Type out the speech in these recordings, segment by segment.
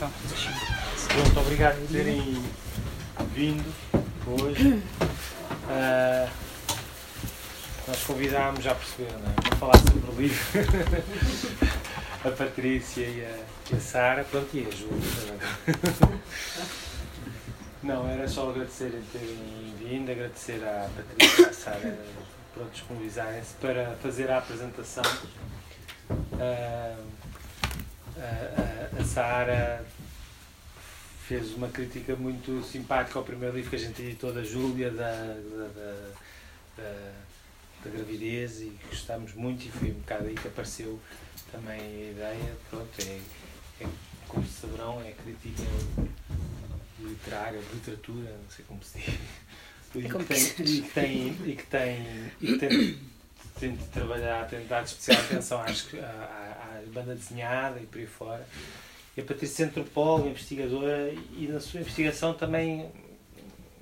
Então, Pronto, obrigado por terem vindo hoje. Uh, nós convidámos, já perceberam, não é? Para falar sobre o livro. a Patrícia e a, a Sara, pronto, e a Júlia. Não, era só agradecerem terem vindo, agradecer à Patrícia e à Sara por disponibilizarem-se para fazer a apresentação. Uh, a, a Sara fez uma crítica muito simpática ao primeiro livro que a gente editou da Júlia, da, da, da, da, da gravidez, e gostámos muito, e foi um bocado aí que apareceu também a ideia. Pronto, é, é como saberão, é crítica literária, literatura, não sei como se diz. E que tem, e que tem, e que tem, e que tem, tem de trabalhar, tem de dar especial atenção às, à, à banda desenhada e por aí fora. E a Patrícia antropóloga, investigadora, e na sua investigação também,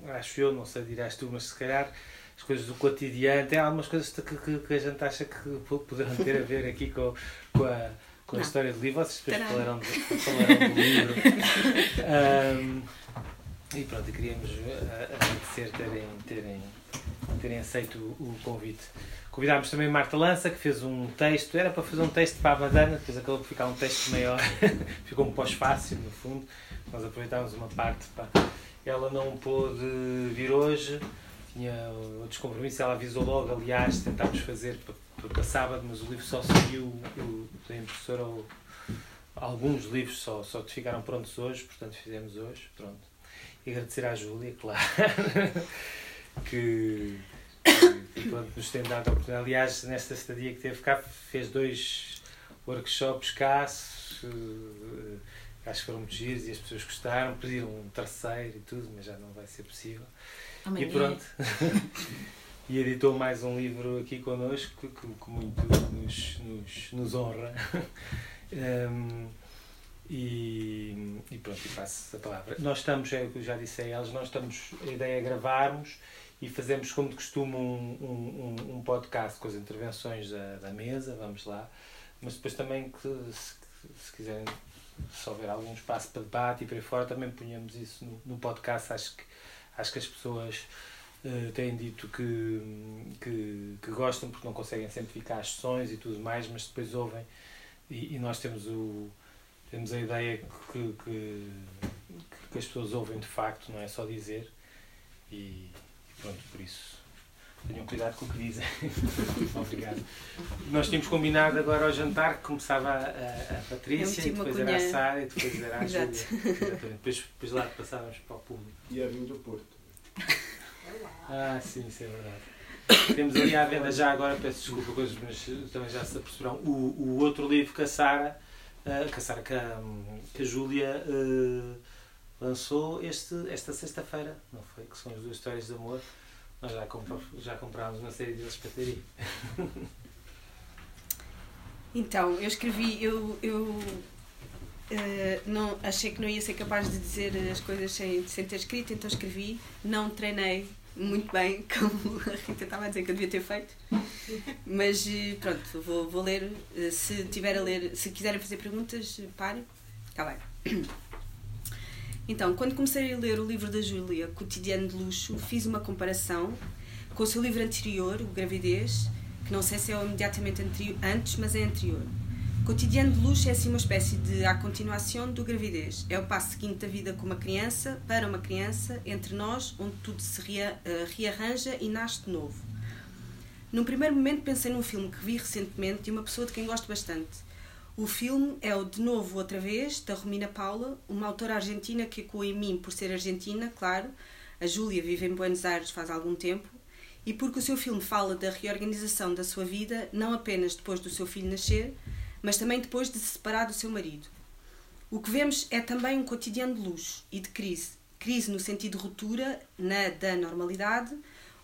acho eu, não sei, dirás tu, mas se calhar as coisas do cotidiano, tem algumas coisas que, que, que a gente acha que poderão ter a ver aqui com, com a com a história do livro, vocês depois falaram, falaram do livro. Um, e pronto, queríamos eh, agradecer terem, terem, terem aceito o convite. Convidámos também Marta Lança, que fez um texto, era para fazer um texto para a Madana, depois acabou por ficar um texto maior, ficou um pós-fácil no fundo. Nós aproveitámos uma parte para. Ela não pôde vir hoje, tinha outros compromissos, ela avisou logo, aliás, tentámos fazer para, para sábado, mas o livro só saiu o, da impressora, alguns livros só, só ficaram prontos hoje, portanto fizemos hoje, pronto. E agradecer à Júlia, claro, que que pronto, nos tem dado a oportunidade. Aliás, nesta estadia que teve cá, fez dois workshops cá, uh, acho que foram muitos dias e as pessoas gostaram, pediram um terceiro e tudo, mas já não vai ser possível. Amanhã. E pronto. e editou mais um livro aqui connosco, que, que muito nos, nos, nos honra. um, e, e, pronto, e passo a palavra. Nós estamos, é o que eu já disse a eles, nós estamos, a ideia é gravarmos e fazemos como de costume um, um, um podcast com as intervenções da, da mesa, vamos lá, mas depois também que se, se quiserem se houver algum espaço para debate e para fora, também ponhamos isso no, no podcast. Acho que, acho que as pessoas uh, têm dito que, que, que, gostam porque não conseguem sempre ficar às sessões e tudo mais, mas depois ouvem e, e nós temos, o, temos a ideia que, que, que, as pessoas ouvem de facto, não é só dizer. E, Pronto, por isso tenham cuidado com o que dizem. Obrigado. Nós tínhamos combinado agora ao jantar que começava a, a, Patrícia, e depois era a Sara e depois era a Júlia. Depois, depois lá passávamos para o público. E a vinho do Porto. Ah, sim, isso é verdade. Temos ali à venda já agora, peço desculpa, coisas, mas também já se aperceberão, o, o outro livro que a Sara, uh, que a Sara, que a, que a Júlia uh, lançou este, esta sexta-feira, não foi? Que são as duas histórias de amor. Nós já, compra, já comprámos uma série deles para ter. Então, eu escrevi, eu, eu uh, não, achei que não ia ser capaz de dizer as coisas sem, sem ter escrito, então escrevi. Não treinei muito bem, como a Rita estava a dizer que eu devia ter feito. Mas eh, pronto, vou, vou ler. Eh, se tiver a ler, se quiserem fazer perguntas, pare. Está bem. Então, quando comecei a ler o livro da Júlia, Cotidiano de Luxo, fiz uma comparação com o seu livro anterior, O Gravidez, que não sei se é imediatamente antes, mas é anterior. Cotidiano de Luxo é assim uma espécie de a continuação do gravidez. É o passo seguinte da vida com uma criança, para uma criança, entre nós, onde tudo se rea, uh, rearranja e nasce de novo. Num primeiro momento pensei num filme que vi recentemente de uma pessoa de quem gosto bastante, o filme é o De Novo Outra Vez, da Romina Paula, uma autora argentina que ecoa em mim por ser argentina, claro. A Júlia vive em Buenos Aires faz algum tempo. E porque o seu filme fala da reorganização da sua vida, não apenas depois do seu filho nascer, mas também depois de se separar do seu marido. O que vemos é também um cotidiano de luxo e de crise. Crise no sentido de ruptura, na da normalidade,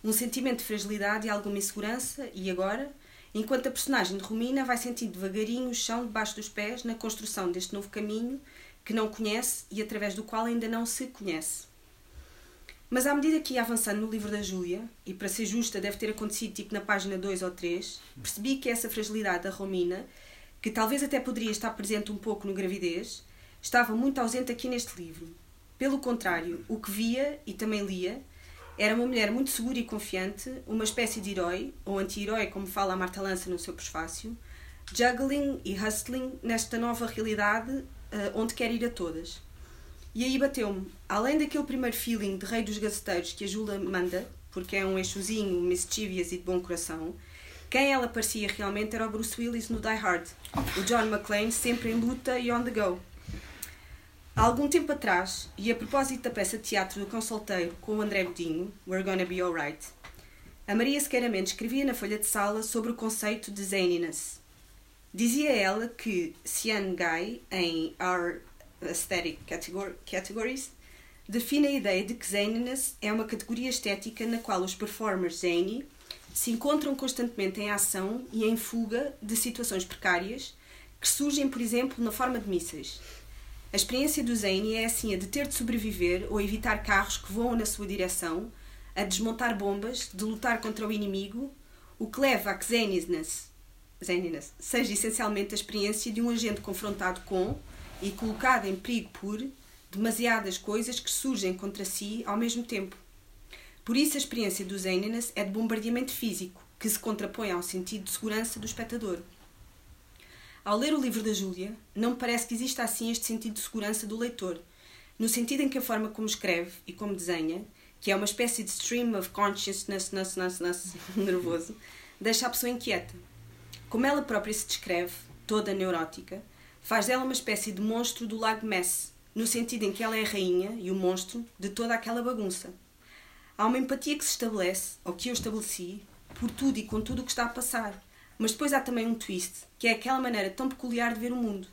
um sentimento de fragilidade e alguma insegurança, e agora, enquanto a personagem de Romina vai sentindo devagarinho o chão debaixo dos pés na construção deste novo caminho que não conhece e através do qual ainda não se conhece. Mas à medida que ia avançando no livro da Júlia, e para ser justa deve ter acontecido tipo na página 2 ou 3, percebi que essa fragilidade da Romina, que talvez até poderia estar presente um pouco no gravidez, estava muito ausente aqui neste livro. Pelo contrário, o que via e também lia era uma mulher muito segura e confiante, uma espécie de herói, ou anti-herói, como fala a Marta Lança no seu prefácio, juggling e hustling nesta nova realidade uh, onde quer ir a todas. E aí bateu-me, além daquele primeiro feeling de rei dos gaceteiros que a Jula manda, porque é um eixozinho mischievous e de bom coração, quem ela parecia realmente era o Bruce Willis no Die Hard, o John McClane sempre em luta e on the go. Há algum tempo atrás, e a propósito da peça de teatro do Cão Solteiro com o André Godinho, We're Gonna Be Alright, a Maria Sequeira Mendes escrevia na folha de sala sobre o conceito de zaniness. Dizia ela que Sian Guy, em Our Aesthetic Categories, define a ideia de que zaniness é uma categoria estética na qual os performers zany se encontram constantemente em ação e em fuga de situações precárias que surgem, por exemplo, na forma de mísseis. A experiência do Zane é assim a de ter de sobreviver ou evitar carros que voam na sua direção, a desmontar bombas, de lutar contra o inimigo, o que leva a que Zaniness, Zaniness seja essencialmente a experiência de um agente confrontado com e colocado em perigo por demasiadas coisas que surgem contra si ao mesmo tempo. Por isso, a experiência do Zaniness é de bombardeamento físico, que se contrapõe ao sentido de segurança do espectador. Ao ler o livro da Júlia, não me parece que exista assim este sentido de segurança do leitor, no sentido em que a forma como escreve e como desenha, que é uma espécie de stream of consciousness ness, ness, ness, nervoso, deixa a pessoa inquieta. Como ela própria se descreve, toda neurótica, faz dela uma espécie de monstro do lago Mess, no sentido em que ela é a rainha e o monstro de toda aquela bagunça. Há uma empatia que se estabelece, ou que eu estabeleci, por tudo e com tudo o que está a passar, mas depois há também um twist, que é aquela maneira tão peculiar de ver o mundo.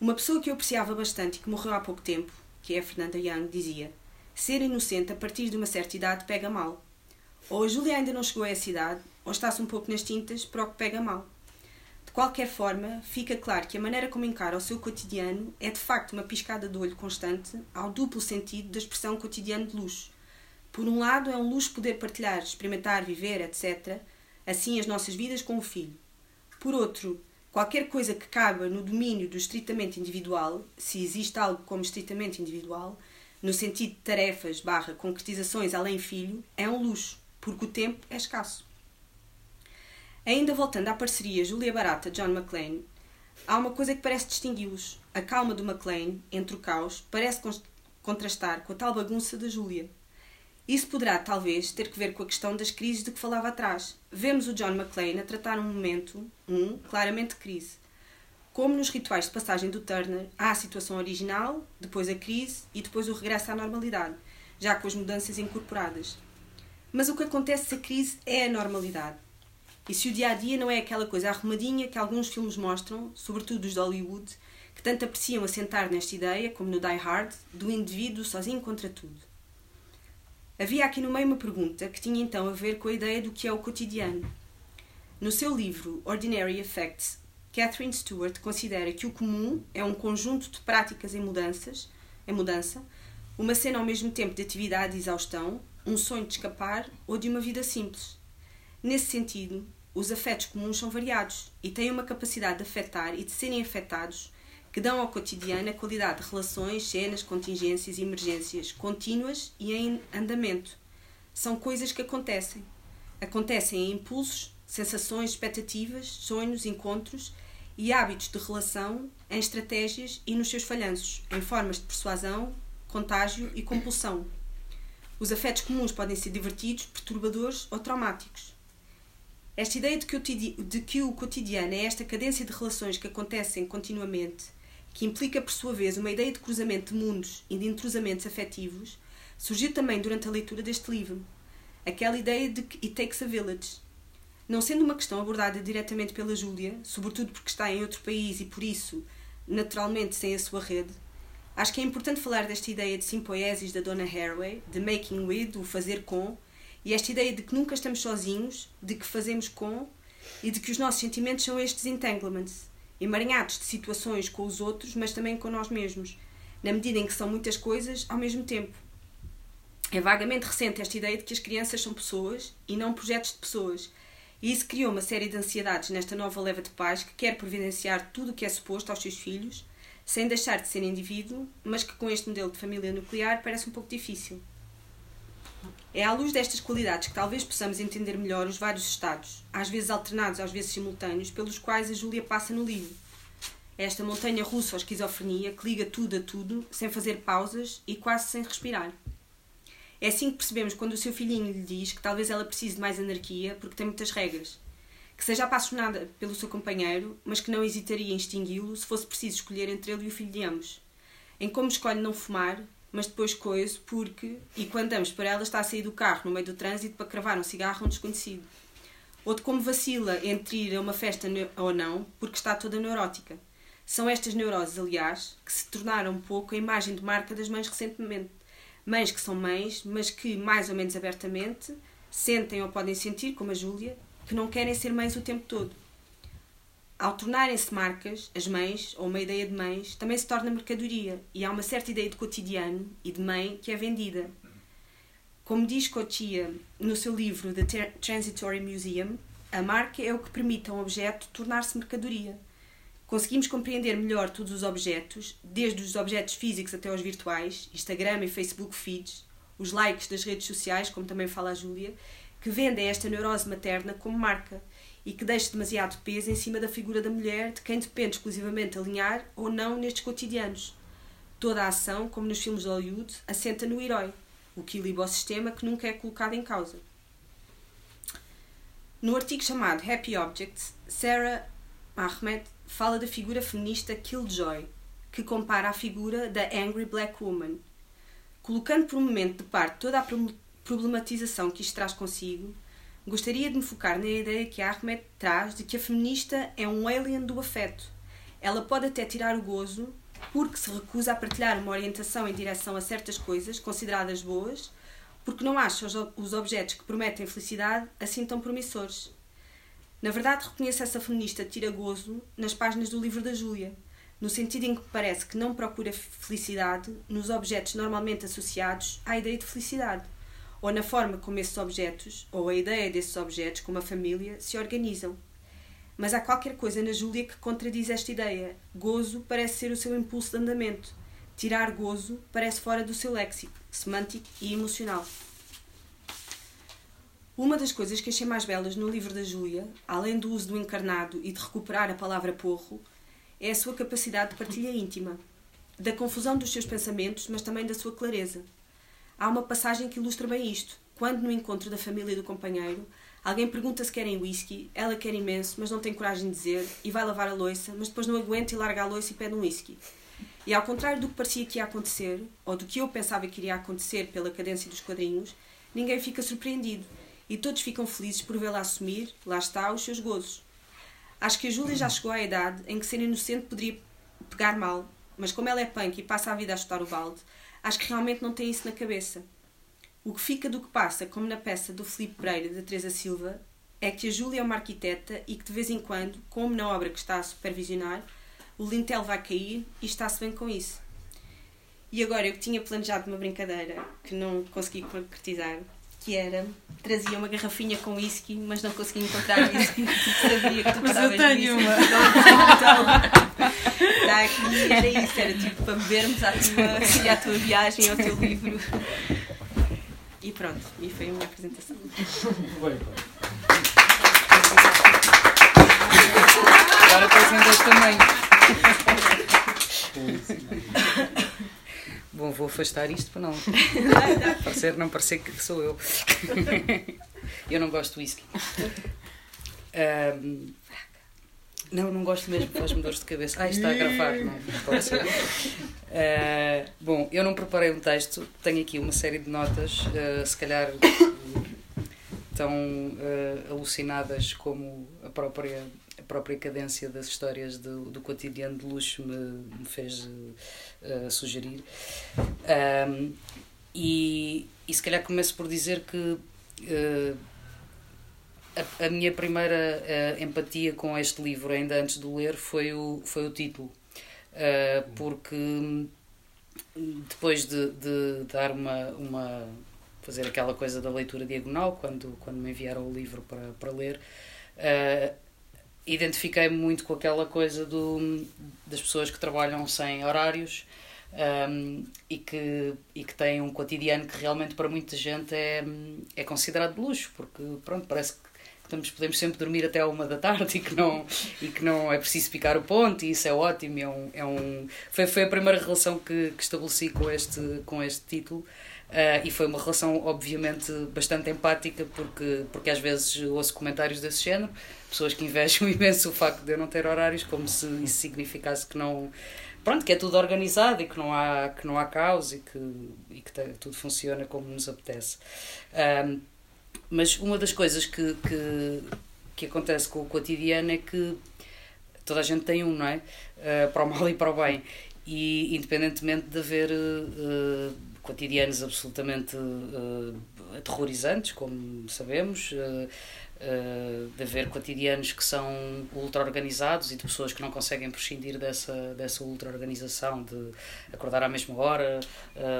Uma pessoa que eu apreciava bastante e que morreu há pouco tempo, que é a Fernanda Young, dizia: Ser inocente a partir de uma certa idade pega mal. Ou a Júlia ainda não chegou a essa idade, ou está-se um pouco nas tintas para o que pega mal. De qualquer forma, fica claro que a maneira como encara o seu cotidiano é de facto uma piscada de olho constante ao duplo sentido da expressão cotidiano de luxo. Por um lado, é um luxo poder partilhar, experimentar, viver, etc assim as nossas vidas com o filho. Por outro, qualquer coisa que caiba no domínio do estritamente individual, se existe algo como estritamente individual, no sentido de tarefas barra concretizações além filho, é um luxo, porque o tempo é escasso. Ainda voltando à parceria Julia Barata-John McClane, há uma coisa que parece distingui-los. A calma do McClane, entre o caos, parece contrastar com a tal bagunça da Julia. Isso poderá, talvez, ter que ver com a questão das crises de que falava atrás. Vemos o John McClane a tratar um momento, um, claramente crise. Como nos rituais de passagem do Turner, há a situação original, depois a crise e depois o regresso à normalidade, já com as mudanças incorporadas. Mas o que acontece se a crise é a normalidade? E se o dia a dia não é aquela coisa arrumadinha que alguns filmes mostram, sobretudo os de Hollywood, que tanto apreciam assentar nesta ideia, como no Die Hard, do indivíduo sozinho contra tudo? Havia aqui no meio uma pergunta que tinha então a ver com a ideia do que é o cotidiano. No seu livro Ordinary Effects, Catherine Stewart considera que o comum é um conjunto de práticas em mudanças, em mudança, uma cena ao mesmo tempo de atividade e exaustão, um sonho de escapar ou de uma vida simples. Nesse sentido, os afetos comuns são variados e têm uma capacidade de afetar e de serem afetados que dão ao cotidiano a qualidade de relações, cenas, contingências e emergências contínuas e em andamento. São coisas que acontecem. Acontecem em impulsos, sensações, expectativas, sonhos, encontros e hábitos de relação, em estratégias e nos seus falhanços, em formas de persuasão, contágio e compulsão. Os afetos comuns podem ser divertidos, perturbadores ou traumáticos. Esta ideia de que, o, cotidiano é esta cadência de relações que acontecem continuamente que implica por sua vez uma ideia de cruzamento de mundos e de entrosamentos afetivos, surgiu também durante a leitura deste livro. Aquela ideia de que it takes a village. Não sendo uma questão abordada diretamente pela Júlia, sobretudo porque está em outro país e por isso, naturalmente, sem a sua rede, acho que é importante falar desta ideia de simpoiesis da Donna Haraway, de making with, o fazer com, e esta ideia de que nunca estamos sozinhos, de que fazemos com, e de que os nossos sentimentos são estes entanglements, emaranhados de situações com os outros, mas também com nós mesmos, na medida em que são muitas coisas ao mesmo tempo. É vagamente recente esta ideia de que as crianças são pessoas e não projetos de pessoas, e isso criou uma série de ansiedades nesta nova leva de pais que quer providenciar tudo o que é suposto aos seus filhos, sem deixar de ser indivíduo, mas que com este modelo de família nuclear parece um pouco difícil. É à luz destas qualidades que talvez possamos entender melhor os vários estados, às vezes alternados, às vezes simultâneos, pelos quais a Júlia passa no livro. É esta montanha russa ou esquizofrenia que liga tudo a tudo, sem fazer pausas e quase sem respirar. É assim que percebemos quando o seu filhinho lhe diz que talvez ela precise de mais anarquia porque tem muitas regras. Que seja apaixonada pelo seu companheiro, mas que não hesitaria em extingui-lo se fosse preciso escolher entre ele e o filho de ambos. Em como escolhe não fumar, mas depois coiso porque, e quando damos para ela, está a sair do carro no meio do trânsito para cravar um cigarro a um desconhecido. Ou de como vacila entre ir a uma festa ou não, porque está toda neurótica. São estas neuroses, aliás, que se tornaram um pouco a imagem de marca das mães recentemente. Mães que são mães, mas que, mais ou menos abertamente, sentem ou podem sentir, como a Júlia, que não querem ser mães o tempo todo. Ao tornarem-se marcas, as mães, ou uma ideia de mães, também se torna mercadoria e há uma certa ideia de cotidiano e de mãe que é vendida. Como diz Cotia no seu livro The Transitory Museum, a marca é o que permite a um objeto tornar-se mercadoria. Conseguimos compreender melhor todos os objetos, desde os objetos físicos até os virtuais, Instagram e Facebook feeds, os likes das redes sociais, como também fala a Júlia, que vendem esta neurose materna como marca e que deixa demasiado peso em cima da figura da mulher, de quem depende exclusivamente alinhar ou não nestes cotidianos. Toda a ação, como nos filmes de Hollywood, assenta no herói, o equilíbrio ao sistema que nunca é colocado em causa. No artigo chamado Happy Objects, Sarah Ahmed fala da figura feminista Killjoy, que compara a figura da Angry Black Woman. Colocando por um momento de parte toda a problematização que isto traz consigo, gostaria de me focar na ideia que a Ahmed traz de que a feminista é um alien do afeto. Ela pode até tirar o gozo porque se recusa a partilhar uma orientação em direção a certas coisas consideradas boas, porque não acha os objetos que prometem felicidade assim tão promissores. Na verdade, reconheço essa feminista tira gozo nas páginas do livro da Júlia, no sentido em que parece que não procura felicidade nos objetos normalmente associados à ideia de felicidade ou na forma como esses objetos, ou a ideia desses objetos, como a família, se organizam. Mas há qualquer coisa na Júlia que contradiz esta ideia. Gozo parece ser o seu impulso de andamento. Tirar gozo parece fora do seu léxico, semântico e emocional. Uma das coisas que achei mais belas no livro da Júlia, além do uso do encarnado e de recuperar a palavra porro, é a sua capacidade de partilha íntima, da confusão dos seus pensamentos, mas também da sua clareza. Há uma passagem que ilustra bem isto. Quando no encontro da família e do companheiro, alguém pergunta se querem whisky, ela quer imenso, mas não tem coragem de dizer, e vai lavar a louça, mas depois não aguenta e larga a louça e pede um whisky. E ao contrário do que parecia que ia acontecer, ou do que eu pensava que iria acontecer pela cadência dos quadrinhos, ninguém fica surpreendido e todos ficam felizes por vê-la assumir, lá está, os seus gozos. Acho que a Júlia já chegou à idade em que ser inocente poderia pegar mal, mas como ela é punk e passa a vida a chutar o balde, acho que realmente não tem isso na cabeça. O que fica do que passa, como na peça do Filipe Pereira da Teresa Silva, é que a Júlia é uma arquiteta e que de vez em quando, como na obra que está a supervisionar, o lintel vai cair e está-se bem com isso. E agora eu tinha planejado uma brincadeira que não consegui concretizar, que era trazia uma garrafinha com whisky, mas não consegui encontrar whisky sabia que tu Mas eu tenho uma. Está aqui, era isso, era tipo para bebermos à tua, à tua viagem, ao teu livro. E pronto, e foi a minha apresentação. Bem, Agora apresentas também. Bom, vou afastar isto para não parecer, não parecer que sou eu. Eu não gosto de whisky. Ahm, não, não gosto mesmo, faz-me dores de cabeça. Ah, está a gravar, não. Ah, bom, eu não preparei um texto, tenho aqui uma série de notas, ah, se calhar tão ah, alucinadas como a própria, a própria cadência das histórias do, do cotidiano de luxo me, me fez sugerir. E, e se calhar começo por dizer que a, a minha primeira uh, empatia com este livro, ainda antes de ler, foi o, foi o título. Uh, porque hum, depois de, de dar uma, uma. fazer aquela coisa da leitura diagonal, quando, quando me enviaram o livro para, para ler, uh, identifiquei-me muito com aquela coisa do, das pessoas que trabalham sem horários um, e, que, e que têm um cotidiano que realmente para muita gente é, é considerado de luxo, porque pronto, parece que estamos, podemos sempre dormir até uma da tarde e que não, e que não é preciso picar o ponto e isso é ótimo. É um, é um, foi, foi a primeira relação que, que estabeleci com este, com este título. Uh, e foi uma relação, obviamente, bastante empática, porque, porque às vezes ouço comentários desse género, pessoas que invejam imenso o facto de eu não ter horários, como se isso significasse que não. Pronto, que é tudo organizado e que não há, que não há caos e que, e que tudo funciona como nos apetece. Uh, mas uma das coisas que, que, que acontece com o cotidiano é que toda a gente tem um, não é? Uh, para o mal e para o bem. E independentemente de haver uh, cotidianos absolutamente uh, aterrorizantes, como sabemos, uh, uh, de haver cotidianos que são ultra organizados e de pessoas que não conseguem prescindir dessa, dessa ultra organização, de acordar à mesma hora,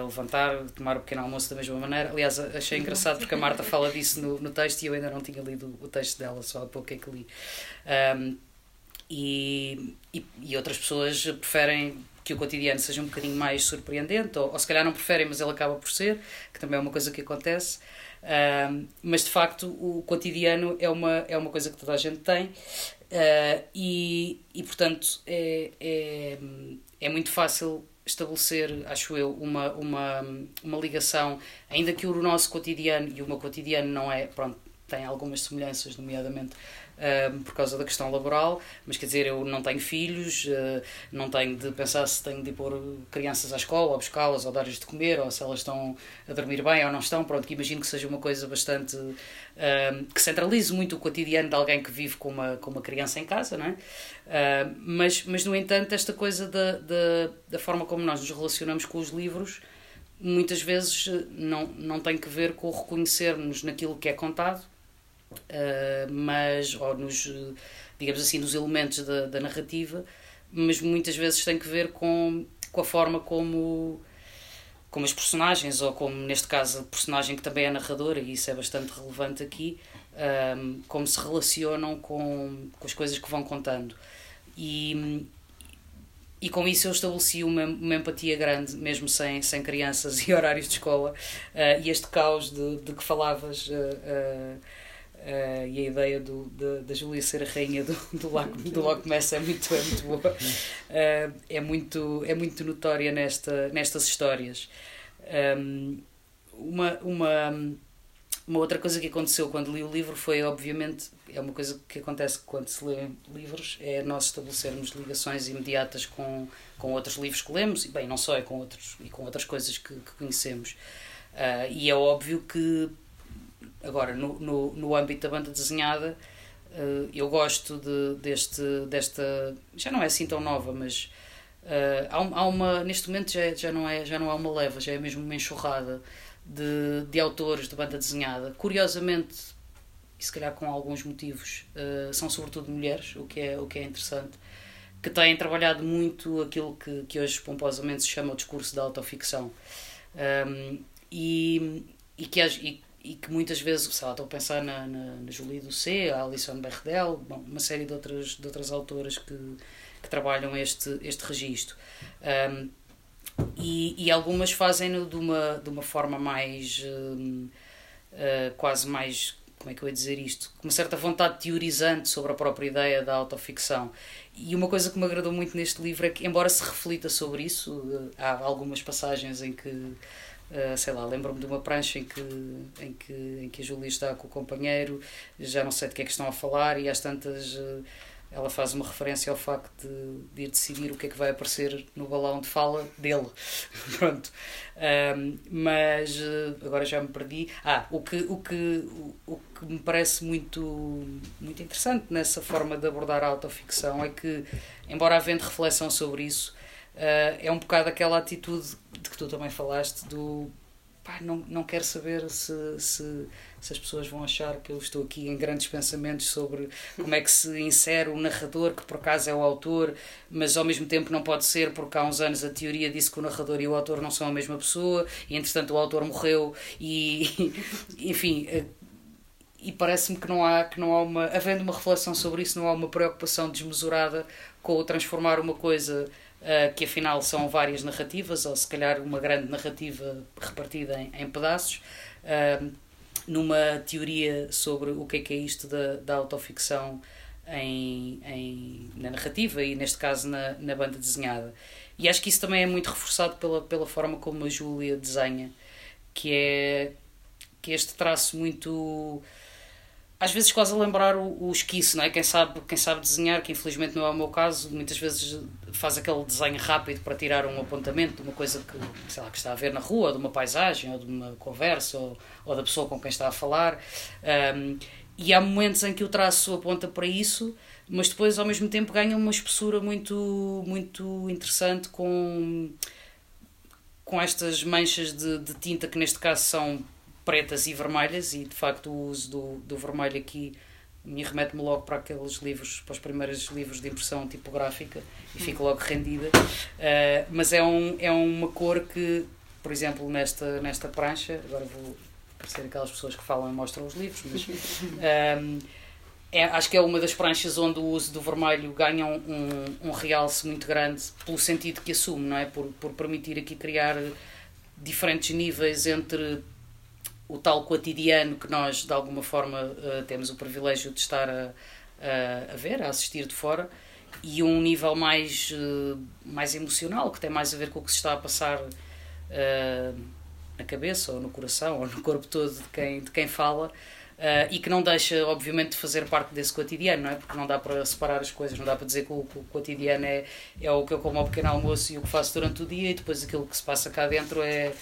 levantar, tomar o pequeno almoço da mesma maneira. Aliás, achei engraçado porque a Marta fala disso no, no texto e eu ainda não tinha lido o texto dela, só há pouco é que li. Um, e, e, e outras pessoas preferem que o cotidiano seja um bocadinho mais surpreendente, ou, ou se calhar não preferem, mas ele acaba por ser, que também é uma coisa que acontece. Mas de facto, o cotidiano é uma, é uma coisa que toda a gente tem, uh, e, e portanto é, é, é muito fácil estabelecer, acho eu, uma, uma, uma ligação, ainda que o nosso cotidiano e o meu cotidiano não é, pronto, tem algumas semelhanças, nomeadamente por causa da questão laboral, mas quer dizer, eu não tenho filhos, uh, não tenho de pensar se tenho de pôr crianças à escola, ou buscá-las, ou dar-lhes de comer, ou se elas estão a dormir bem ou não estão. Pronto, que imagino que seja uma coisa bastante. Uh, que centralize muito o cotidiano de alguém que vive com uma, com uma criança em casa, não é? Uh, mas, mas, no entanto, esta coisa da, da, da forma como nós nos relacionamos com os livros muitas vezes não, não tem que ver com reconhecermos naquilo que é contado uh, mas, ou nos, digamos assim, nos elementos da, da narrativa, mas muitas vezes tem que ver com, com a forma como como as personagens, ou como neste caso a personagem que também é narradora, e isso é bastante relevante aqui, um, ehm, como se relacionam com, com as coisas que vão contando. E, e com isso eu estabeleci uma, uma empatia grande, mesmo sem, sem crianças e horários de escola, uh, e este caos de, de que falavas. Uh, uh, Uh, e a ideia do, da Júlia ser a rainha do, do, Lago, do Loch Ness é muito, é muito boa. Uh, é, muito, é muito notória nesta, nestas histórias. Um, uma, uma, uma outra coisa que aconteceu quando li o livro foi, obviamente, é uma coisa que acontece quando se lê livros, é nós estabelecermos ligações imediatas com, com outros livros que lemos, e bem, não só, é com outros, e com outras coisas que, que conhecemos. Uh, e é óbvio que Agora, no, no, no âmbito da banda desenhada, uh, eu gosto de, deste, desta. Já não é assim tão nova, mas uh, há, há uma. Neste momento já, já, não é, já não é uma leva, já é mesmo uma enxurrada de, de autores de banda desenhada. Curiosamente, e se calhar com alguns motivos, uh, são sobretudo mulheres, o que é, o que é interessante, que têm trabalhado muito aquilo que, que hoje pomposamente se chama o discurso da autoficção. Um, e, e, que, e e que muitas vezes, sei lá, estou a pensar na, na, na Julie C, a Alison Berdel, bom, uma série de outras, de outras autoras que, que trabalham este, este registro. Um, e, e algumas fazem-no de uma, de uma forma mais. Um, uh, quase mais. Como é que eu ia dizer isto? Com uma certa vontade teorizante sobre a própria ideia da autoficção. E uma coisa que me agradou muito neste livro é que, embora se reflita sobre isso, há algumas passagens em que Uh, sei lá, lembro-me de uma prancha em que, em, que, em que a Júlia está com o companheiro, já não sei de que é que estão a falar, e às tantas uh, ela faz uma referência ao facto de, de ir decidir o que é que vai aparecer no balão de fala dele. Pronto. Mas uh, agora já me perdi. Ah, o que, o que, o, o, que me parece muito, muito interessante nessa forma de abordar a autoficção é que, embora havendo reflexão sobre isso, é um bocado aquela atitude de que tu também falaste do pá, não, não quero saber se, se, se as pessoas vão achar que eu estou aqui em grandes pensamentos sobre como é que se insere o narrador, que por acaso é o autor, mas ao mesmo tempo não pode ser, porque há uns anos a teoria disse que o narrador e o autor não são a mesma pessoa, e entretanto o autor morreu, e enfim. Uh, e parece-me que não há que não há uma havendo uma reflexão sobre isso não há uma preocupação desmesurada com o transformar uma coisa uh, que afinal são várias narrativas ou se calhar uma grande narrativa repartida em, em pedaços uh, numa teoria sobre o que é que é isto da, da autoficção em, em, na narrativa e neste caso na, na banda desenhada. E acho que isso também é muito reforçado pela, pela forma como a Júlia desenha que é que este traço muito às vezes quase a lembrar o, o esquiço, não é? Quem sabe, quem sabe desenhar, que infelizmente não é o meu caso, muitas vezes faz aquele desenho rápido para tirar um apontamento de uma coisa que, sei lá, que está a ver na rua, de uma paisagem, ou de uma conversa, ou, ou da pessoa com quem está a falar. Um, e há momentos em que o traço aponta para isso, mas depois ao mesmo tempo ganha uma espessura muito, muito interessante com, com estas manchas de, de tinta que neste caso são pretas e vermelhas, e de facto o uso do, do vermelho aqui me remete-me logo para aqueles livros, para os primeiros livros de impressão tipográfica e fico logo rendida. Uh, mas é, um, é uma cor que, por exemplo, nesta, nesta prancha, agora vou parecer aquelas pessoas que falam e mostram os livros, mas um, é, acho que é uma das pranchas onde o uso do vermelho ganha um, um, um realce muito grande pelo sentido que assume, não é? Por, por permitir aqui criar diferentes níveis entre o tal cotidiano que nós, de alguma forma, uh, temos o privilégio de estar a, a, a, ver, a assistir de fora, e um nível mais, uh, mais emocional, que tem mais a ver com o que se está a passar uh, na cabeça, ou no coração, ou no corpo todo de quem, de quem fala. E que não deixa, obviamente, de fazer parte desse cotidiano, não é? Porque não dá para separar as coisas, não dá para dizer que o, o cotidiano é, é o que eu como ao pequeno almoço e o que faço durante o dia, e depois aquilo que se passa cá dentro é,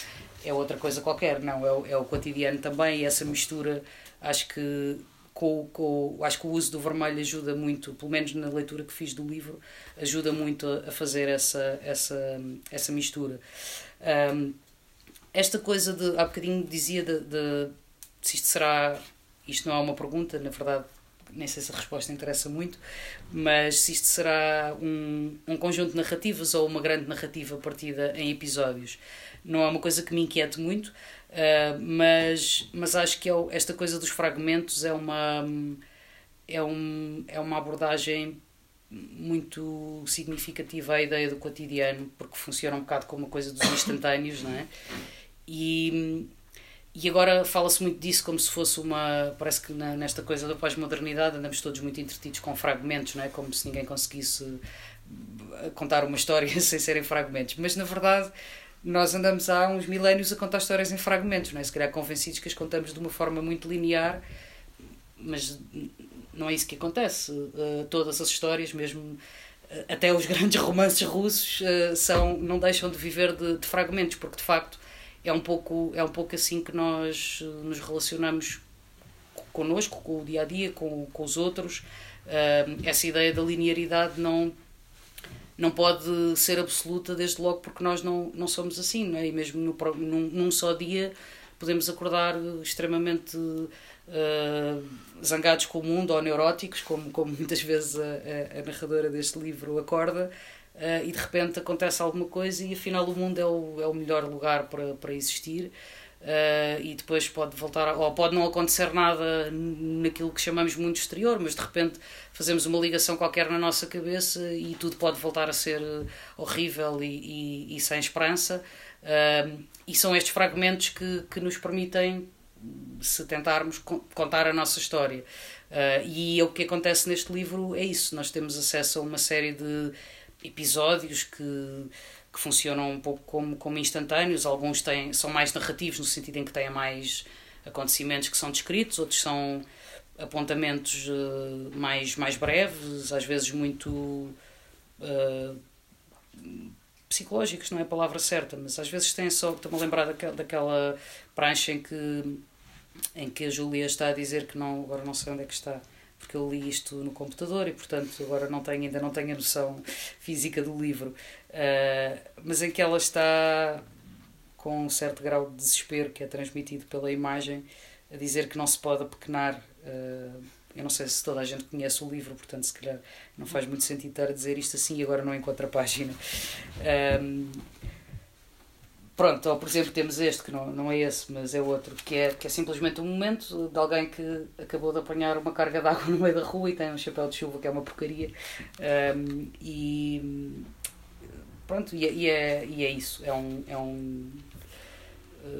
é outra coisa qualquer, não, é o, é o cotidiano também, e essa mistura, acho que com, com, acho que o uso do vermelho ajuda muito, pelo menos na leitura que fiz do livro, ajuda muito a, a fazer essa, essa, essa mistura. Um, esta coisa de, há bocadinho dizia de, de, se isto será, isto não é uma pergunta, na verdade nem sei se a resposta interessa muito, mas se isto será um, um conjunto de narrativas ou uma grande narrativa partida em episódios não é uma coisa que me inquiete muito, uh, mas, mas acho que é, esta coisa dos fragmentos é uma, é, um, é uma abordagem muito significativa à ideia do cotidiano, porque funciona um bocado como uma coisa dos instantâneos, não é? E, e agora fala-se muito disso como se fosse uma. Parece que na, nesta coisa da pós-modernidade andamos todos muito entretidos com fragmentos, não é? Como se ninguém conseguisse contar uma história sem serem fragmentos. Mas na verdade nós andamos há uns milénios a contar histórias em fragmentos, não é? se calhar convencidos que as contamos de uma forma muito linear, mas não é isso que acontece. Uh, todas as histórias, mesmo uh, até os grandes romances russos, uh, são, não deixam de viver de, de, fragmentos, porque de facto é um pouco, é um pouco assim que nós nos relacionamos connosco, com o dia a dia, com, com os outros. essa ideia da linearidade não não pode ser absoluta desde logo porque nós não, não somos assim, não é? E mesmo no, num, num só dia podemos acordar extremamente uh, zangados com o mundo ou neuróticos, como, como muitas vezes a, a, a narradora deste livro acorda, uh, e de repente acontece alguma coisa e afinal o mundo é o, é o melhor lugar para, para existir. Uh, e depois pode voltar, ou pode não acontecer nada naquilo que chamamos mundo exterior, mas de repente fazemos uma ligação qualquer na nossa cabeça e tudo pode voltar a ser horrível e, e, e sem esperança. Uh, e são estes fragmentos que, que nos permitem, se tentarmos, contar a nossa história. Uh, e o que acontece neste livro é isso: nós temos acesso a uma série de episódios que que funcionam um pouco como, como instantâneos, alguns têm, são mais narrativos no sentido em que têm mais acontecimentos que são descritos, outros são apontamentos uh, mais, mais breves, às vezes muito uh, psicológicos, não é a palavra certa, mas às vezes têm só, estou-me a lembrar daquela, daquela prancha em que, em que a Júlia está a dizer que não, agora não sei onde é que está, porque eu li isto no computador e portanto agora não tenho, ainda não tenho a noção física do livro, uh, mas em que ela está com um certo grau de desespero que é transmitido pela imagem a dizer que não se pode apequenar. Uh, eu não sei se toda a gente conhece o livro, portanto, se calhar não faz muito sentido estar a dizer isto assim e agora não encontro a página. Um, pronto, ou por exemplo temos este, que não, não é esse, mas é outro, que é, que é simplesmente um momento de alguém que acabou de apanhar uma carga de água no meio da rua e tem um chapéu de chuva que é uma porcaria. Um, e pronto, e é, e é, e é isso. É um, é um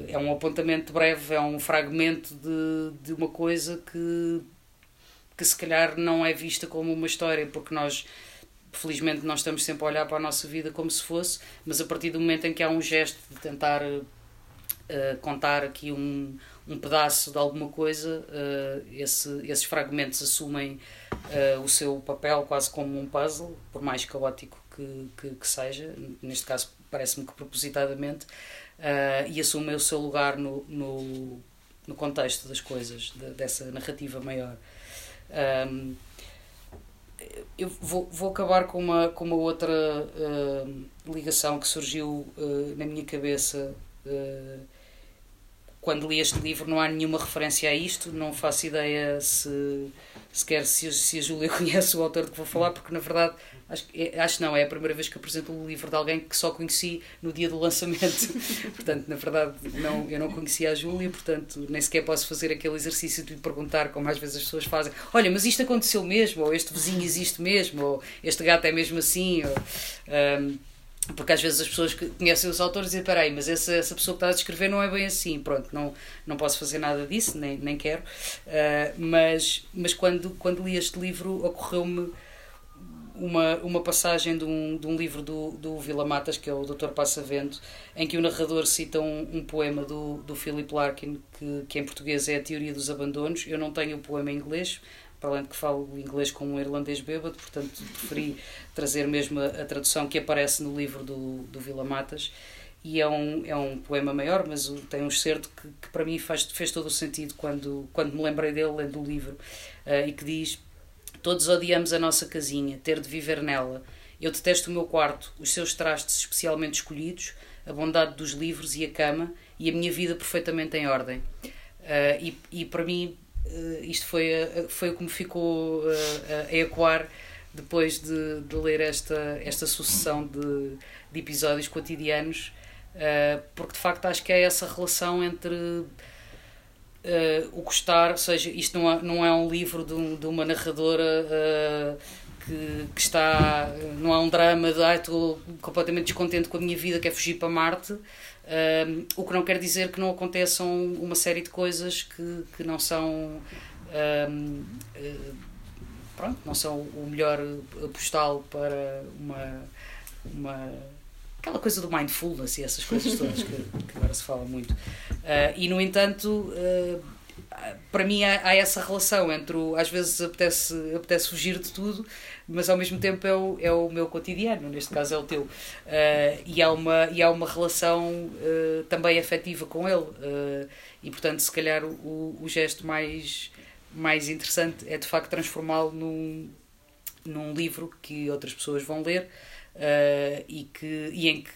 é um apontamento breve, é um fragmento de, de uma coisa que, que se calhar não é vista como uma história, porque nós felizmente nós estamos sempre a olhar para a nossa vida como se fosse, mas a partir do momento em que há um gesto de tentar uh, contar aqui um, um pedaço de alguma coisa, uh, esse, esses fragmentos assumem uh, o seu papel quase como um puzzle, por mais caótico que, que, que seja, neste caso parece-me que propositadamente, e assumem o seu lugar no, no, no contexto das coisas, de, dessa narrativa maior. Um, eu vou, vou acabar com uma, com uma outra uh, ligação que surgiu uh, na minha cabeça uh, quando li este livro. Não há nenhuma referência a isto, não faço ideia se sequer se, se a Júlia conhece o autor de que vou falar, porque na verdade Acho, é, acho não, é a primeira vez que apresento o livro de alguém que só conheci no dia do lançamento. portanto, na verdade, não, eu não conhecia a Júlia, portanto, nem sequer posso fazer aquele exercício de lhe perguntar, como às vezes as pessoas fazem: olha, mas isto aconteceu mesmo? Ou este vizinho existe mesmo? Ou este gato é mesmo assim? Ou, um, porque às vezes as pessoas que conhecem os autores dizem: peraí, mas essa, essa pessoa que está a descrever não é bem assim. Pronto, não, não posso fazer nada disso, nem, nem quero. Uh, mas mas quando, quando li este livro, ocorreu-me uma, uma passagem de um, de um livro do, do Vila Matas, que é o Doutor Passavento, em que o narrador cita um, um poema do, do Philip Larkin, que, que em português é A Teoria dos Abandonos. Eu não tenho o poema em inglês, para além de que falo inglês como um irlandês bêbado, portanto preferi trazer mesmo a, a, tradução que aparece no livro do, do Vila Matas. E é um, é um poema maior, mas tem um excerto que, que para mim faz, fez todo o sentido quando, quando me lembrei dele lendo o livro, uh, e que diz Todos odiamos a nossa casinha, ter de viver nela. Eu detesto o meu quarto, os seus trastes especialmente escolhidos, a bondade dos livros e a cama e a minha vida perfeitamente em ordem. Uh, e, e para mim, uh, isto foi, uh, foi o que me ficou a ecoar depois de, de, ler esta, esta sucessão de, de episódios cotidianos, porque de facto acho que é essa relação entre uh, o gostar, ou seja, isto não é, não é um livro de, um, de uma narradora uh, que, que, está. Não é um drama de ah, estou completamente descontente com a minha vida, quer fugir para Marte. Uh, o que não quer dizer que não aconteçam uma série de coisas que, que não são. pronto, não são o melhor postal para uma, uma aquela coisa do mindfulness e essas coisas todas que, que agora se fala muito. Uh, e, no entanto, uh, para mim há, há, essa relação entre o, às vezes apetece, apetece fugir de tudo, mas ao mesmo tempo é o, é o meu cotidiano, neste caso é o teu. Uh, e, há uma, e há uma relação também afetiva com ele. e, portanto, se calhar o, o gesto mais, mais interessante é de facto transformá-lo num, num livro que outras pessoas vão ler uh, e, que, e em que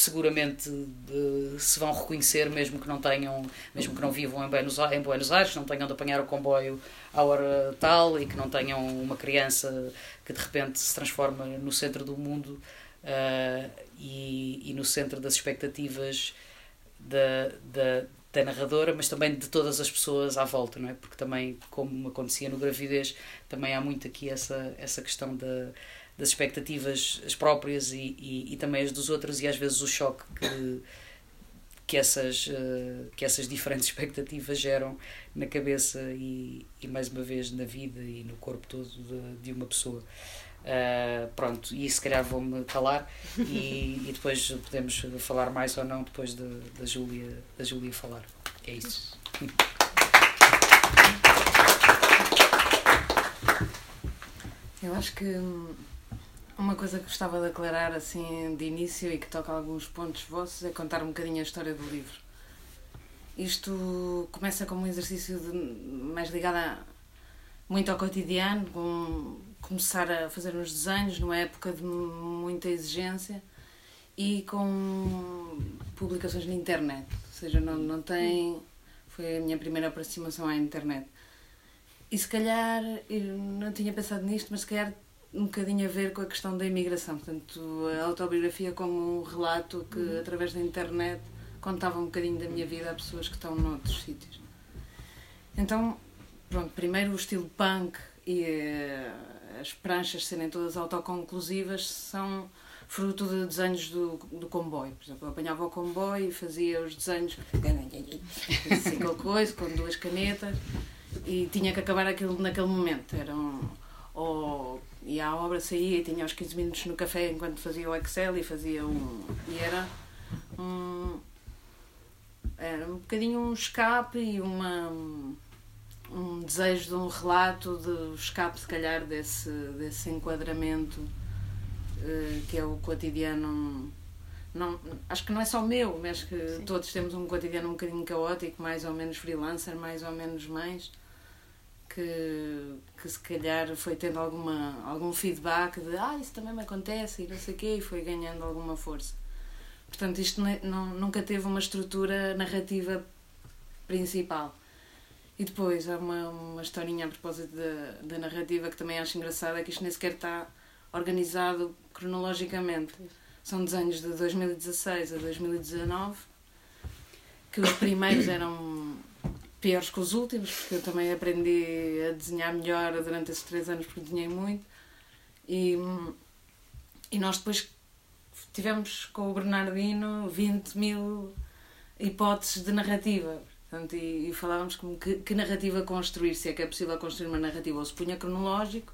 seguramente se vão reconhecer mesmo que não tenham mesmo que não vivam em Buenos, em Buenos Aires não tenham de apanhar o comboio à hora tal e que não tenham uma criança que de repente se transforma no centro do mundo uh, e, e no centro das expectativas da, da, da narradora, mas também de todas as pessoas à volta, não é? Porque também, como acontecia no gravidez, também há muito aqui essa, essa questão da, das expectativas as próprias e, e, e, também as dos outros e às vezes o choque que, que, essas, uh, que essas diferentes expectativas geram na cabeça e, e mais uma vez na vida e no corpo todo de, de uma pessoa. Uh, pronto, e se calhar vou-me calar e, e, depois podemos falar mais ou não depois da, da, Júlia, da Júlia falar. É isso. Eu acho que uma coisa que gostava de aclarar assim de início e que toca alguns pontos vossos é contar um bocadinho a história do livro. Isto começa como um exercício de, mais ligado a, muito ao cotidiano, com começar a fazer uns desenhos numa época de muita exigência e com publicações na internet. Ou seja, não, não tem. Foi a minha primeira aproximação à internet. E se calhar, eu não tinha pensado nisto, mas se calhar um bocadinho a ver com a questão da imigração. Portanto, a autobiografia como um relato que, Uhum. através da internet, contava um bocadinho da minha vida a pessoas que estão noutros sítios. Então, pronto, primeiro o estilo punk e eh, as pranchas serem todas autoconclusivas são fruto de desenhos do, do comboio. Por exemplo, eu apanhava o comboio e fazia os desenhos assim, coisa, com duas canetas e tinha que acabar aquilo naquele momento. Era um, ou ia à obra, saía e tinha os 15 minutos no café enquanto fazia o Excel e fazia um. E era um. Era um bocadinho um escape e uma. um desejo de um relato de escape, se calhar, desse, desse enquadramento eh, que é o cotidiano. Não, acho que não é só meu, mas que Sim. todos temos um cotidiano um bocadinho caótico, mais ou menos freelancer, mais ou menos mães, que, que se calhar foi tendo alguma, algum feedback de ah, isso também me acontece e não sei o quê, e foi ganhando alguma força. Portanto, isto não, é- não- nunca teve uma estrutura narrativa principal. E depois há uma, uma historinha a propósito da, da narrativa que também acho engraçada, é que isto nem sequer está organizado cronologicamente. São desenhos de 2016 a 2019, que os primeiros eram piores que os últimos, porque eu também aprendi a desenhar melhor durante esses três anos, porque desenhei muito. E, e nós depois tivemos com o Bernardino 20 mil hipóteses de narrativa. Portanto, e, e falávamos como que, que narrativa construir, se é que é possível construir uma narrativa, ou se punha cronológico,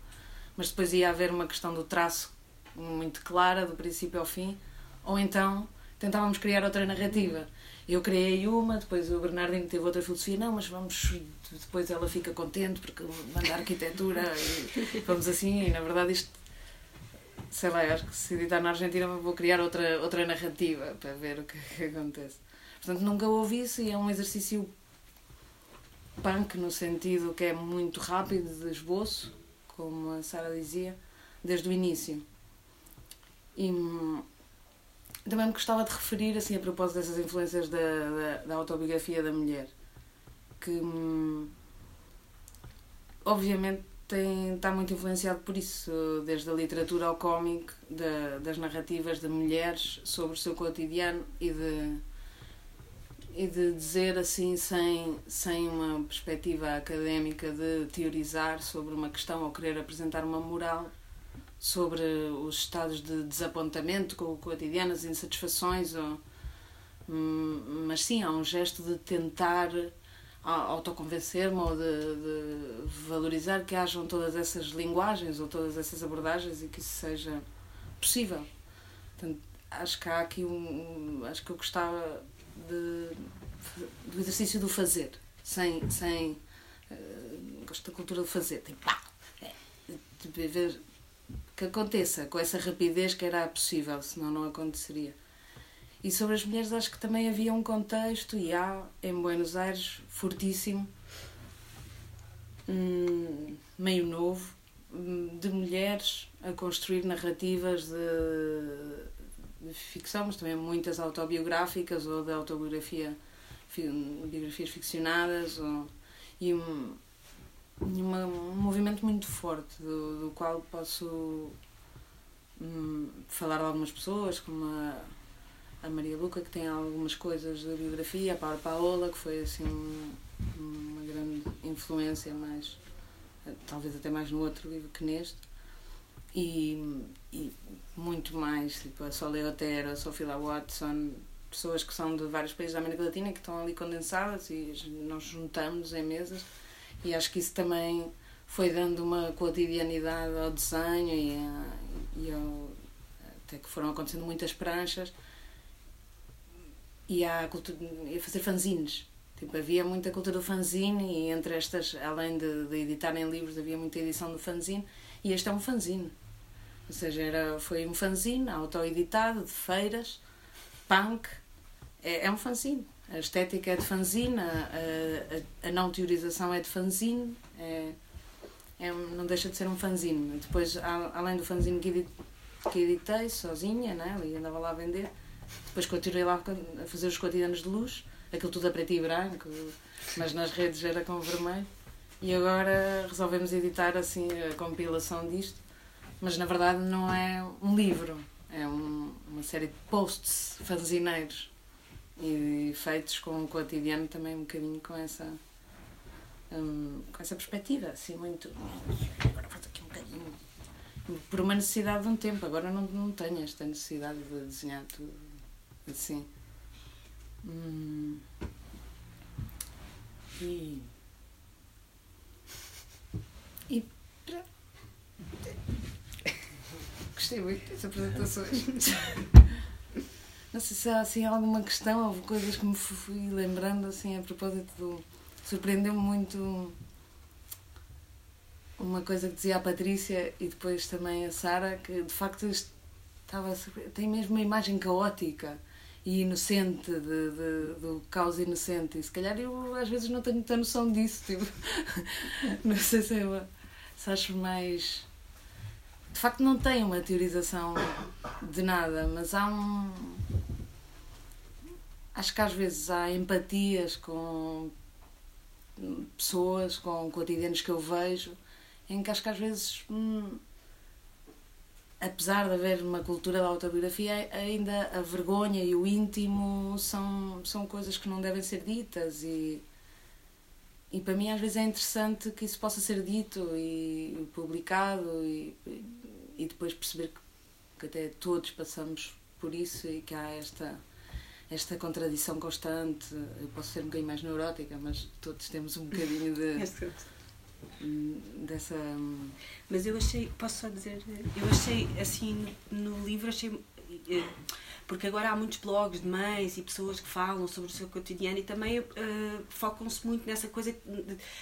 mas depois ia haver uma questão do traço muito clara, do princípio ao fim, ou então tentávamos criar outra narrativa. Eu criei uma, depois o Bernardino teve outra filosofia, não, mas vamos, depois ela fica contente porque manda arquitetura e vamos assim, e na verdade isto, sei lá, acho que se editar na Argentina vou criar outra, outra narrativa para ver o que, que acontece. Portanto, nunca houve isso e é um exercício punk no sentido que é muito rápido de esboço, como a Sara dizia, desde o início. E também me gostava de referir, assim, a propósito dessas influências da, da, da autobiografia da mulher, que hum, obviamente tem, está muito influenciado por isso, desde a literatura ao cómic, da, das narrativas de mulheres sobre o seu cotidiano e de, e de dizer assim, sem, sem uma perspectiva académica de teorizar sobre uma questão ou querer apresentar uma moral sobre os estados de desapontamento com o cotidiano, as insatisfações, ou, hum, mas sim, há um gesto de tentar autoconvencer-me ou de, de valorizar que hajam todas essas linguagens ou todas essas abordagens e que isso seja possível. Portanto, acho que há aqui um. Acho que eu gostava de, do exercício do fazer, sem. sem eh, gosto da cultura do fazer, tipo, pá, é, tipo, ver que aconteça com essa rapidez que era possível, senão não aconteceria. E sobre as mulheres acho que também havia um contexto, e há em Buenos Aires, fortíssimo, hum, meio novo, hum, de mulheres a construir narrativas de, de ficção, mas também muitas autobiográficas ou de autobiografia, fi- biografias ficcionadas, ou, e uma- um movimento muito forte, do, do qual posso hum, falar de algumas pessoas, como a, a Maria Luca, que tem algumas coisas da biografia, a Paula Paola, que foi assim um- uma grande influência, mais, talvez até mais no outro livro que neste, e, e muito mais, tipo a Soleil Otero, a Sophia Watson, pessoas que são de vários países da América Latina que estão ali condensadas e nós juntamos em mesas e acho que isso também foi dando uma cotidianidade ao desenho e, a, e ao, até que foram acontecendo muitas pranchas e a, cultura, e a fazer fanzines. Tipo, havia muita cultura do fanzine e entre estas, além de, de editarem livros, havia muita edição do fanzine e este é um fanzine. Ou seja, era, foi um fanzine auto-editado de feiras, punk, é, é um fanzine. A estética é de fanzine, a, a, a não teorização é de fanzine, é, é, não deixa de ser um fanzine. Depois, além do fanzine que, edit, que editei sozinha, né, e andava lá a vender, depois continuei lá a fazer os cotidianos de luz, aquilo tudo a preto e branco, mas nas redes era com vermelho. E agora resolvemos editar assim a compilação disto, mas na verdade não é um livro, é um, uma série de posts fanzineiros e feitos com o cotidiano também um bocadinho com essa com essa perspectiva, assim muito agora faço aqui um bocadinho por uma necessidade de um tempo, agora não, não tenho esta necessidade de desenhar tudo assim. Hum. E. E. Gostei muito das apresentações. Não sei se há assim, alguma questão ou coisas que me fui lembrando assim, a propósito do. Surpreendeu-me muito uma coisa que dizia a Patrícia e depois também a Sara, que de facto estava tem mesmo uma imagem caótica e inocente de, de, do caos inocente e se calhar eu às vezes não tenho muita noção disso tipo, não sei se, eu, se acho mais de facto não tem uma teorização de nada mas há um acho que às vezes há empatias com pessoas com cotidianos que eu vejo em que acho que às vezes, hum, apesar de haver uma cultura da autobiografia, ainda a vergonha e o íntimo são, são coisas que não devem ser ditas e, e para mim às vezes é interessante que isso possa ser dito e publicado e, e depois perceber que, que até todos passamos por isso e que há esta esta contradição constante. Eu posso ser um bocadinho mais neurótica, mas todos temos um bocadinho de dessa. Mas eu achei, posso só dizer, eu achei assim no livro, achei. Eh, porque agora há muitos blogs de mães e pessoas que falam sobre o seu cotidiano e também uh, focam-se muito nessa coisa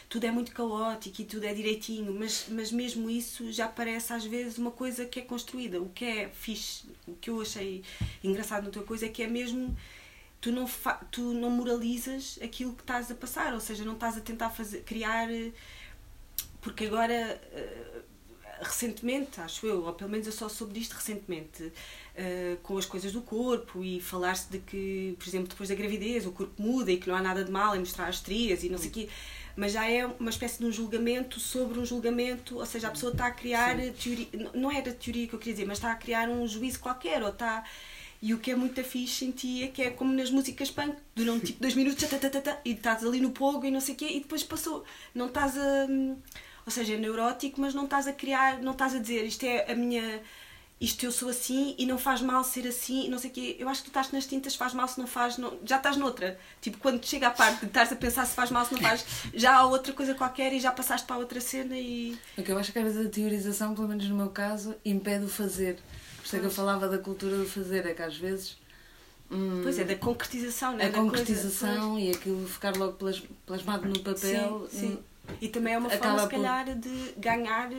tudo é muito caótico e tudo é direitinho, mas, mas mesmo isso já parece às vezes uma coisa que é construída. O que é fixe, o que eu achei engraçado na tua coisa é que é mesmo tu não, tu não moralizas aquilo que estás a passar, ou seja, não estás a tentar fazer, criar porque agora eh, recentemente, acho eu, ou pelo menos eu só soube disto recentemente, uh, com as coisas do corpo e falar-se de que, por exemplo, depois da gravidez o corpo muda e que não há nada de mal em mostrar as estrias e não sei o quê, mas já é uma espécie de um julgamento sobre um julgamento, ou seja, a pessoa está a criar Sim. teoria, não é da teoria que eu queria dizer, mas está a criar um juízo qualquer, ou está. E o que é muito fixe em ti é que é como nas músicas punk, duram tipo dois minutos e estás ali no pogo e não sei o quê, e depois passou. Não estás a ou seja, é neurótico, mas não estás a criar, não estás a dizer isto é a minha. Isto eu sou assim e não faz mal ser assim, não sei o quê. Eu acho que tu estás nas tintas, faz mal se não faz, não, já estás noutra. Tipo, quando chega a parte de estás a pensar se faz mal, se não faz, já há outra coisa qualquer e já passaste para outra cena e. O que eu acho que às vezes a teorização, pelo menos no meu caso, impede o fazer. Por isso é que eu falava da cultura do fazer, é que às vezes. Hum, pois é, da concretização, né? A concretização coisa, e aquilo ficar logo plasmado no papel. Sim, sim. Hum, e também é uma forma, se calhar, por... de ganhar.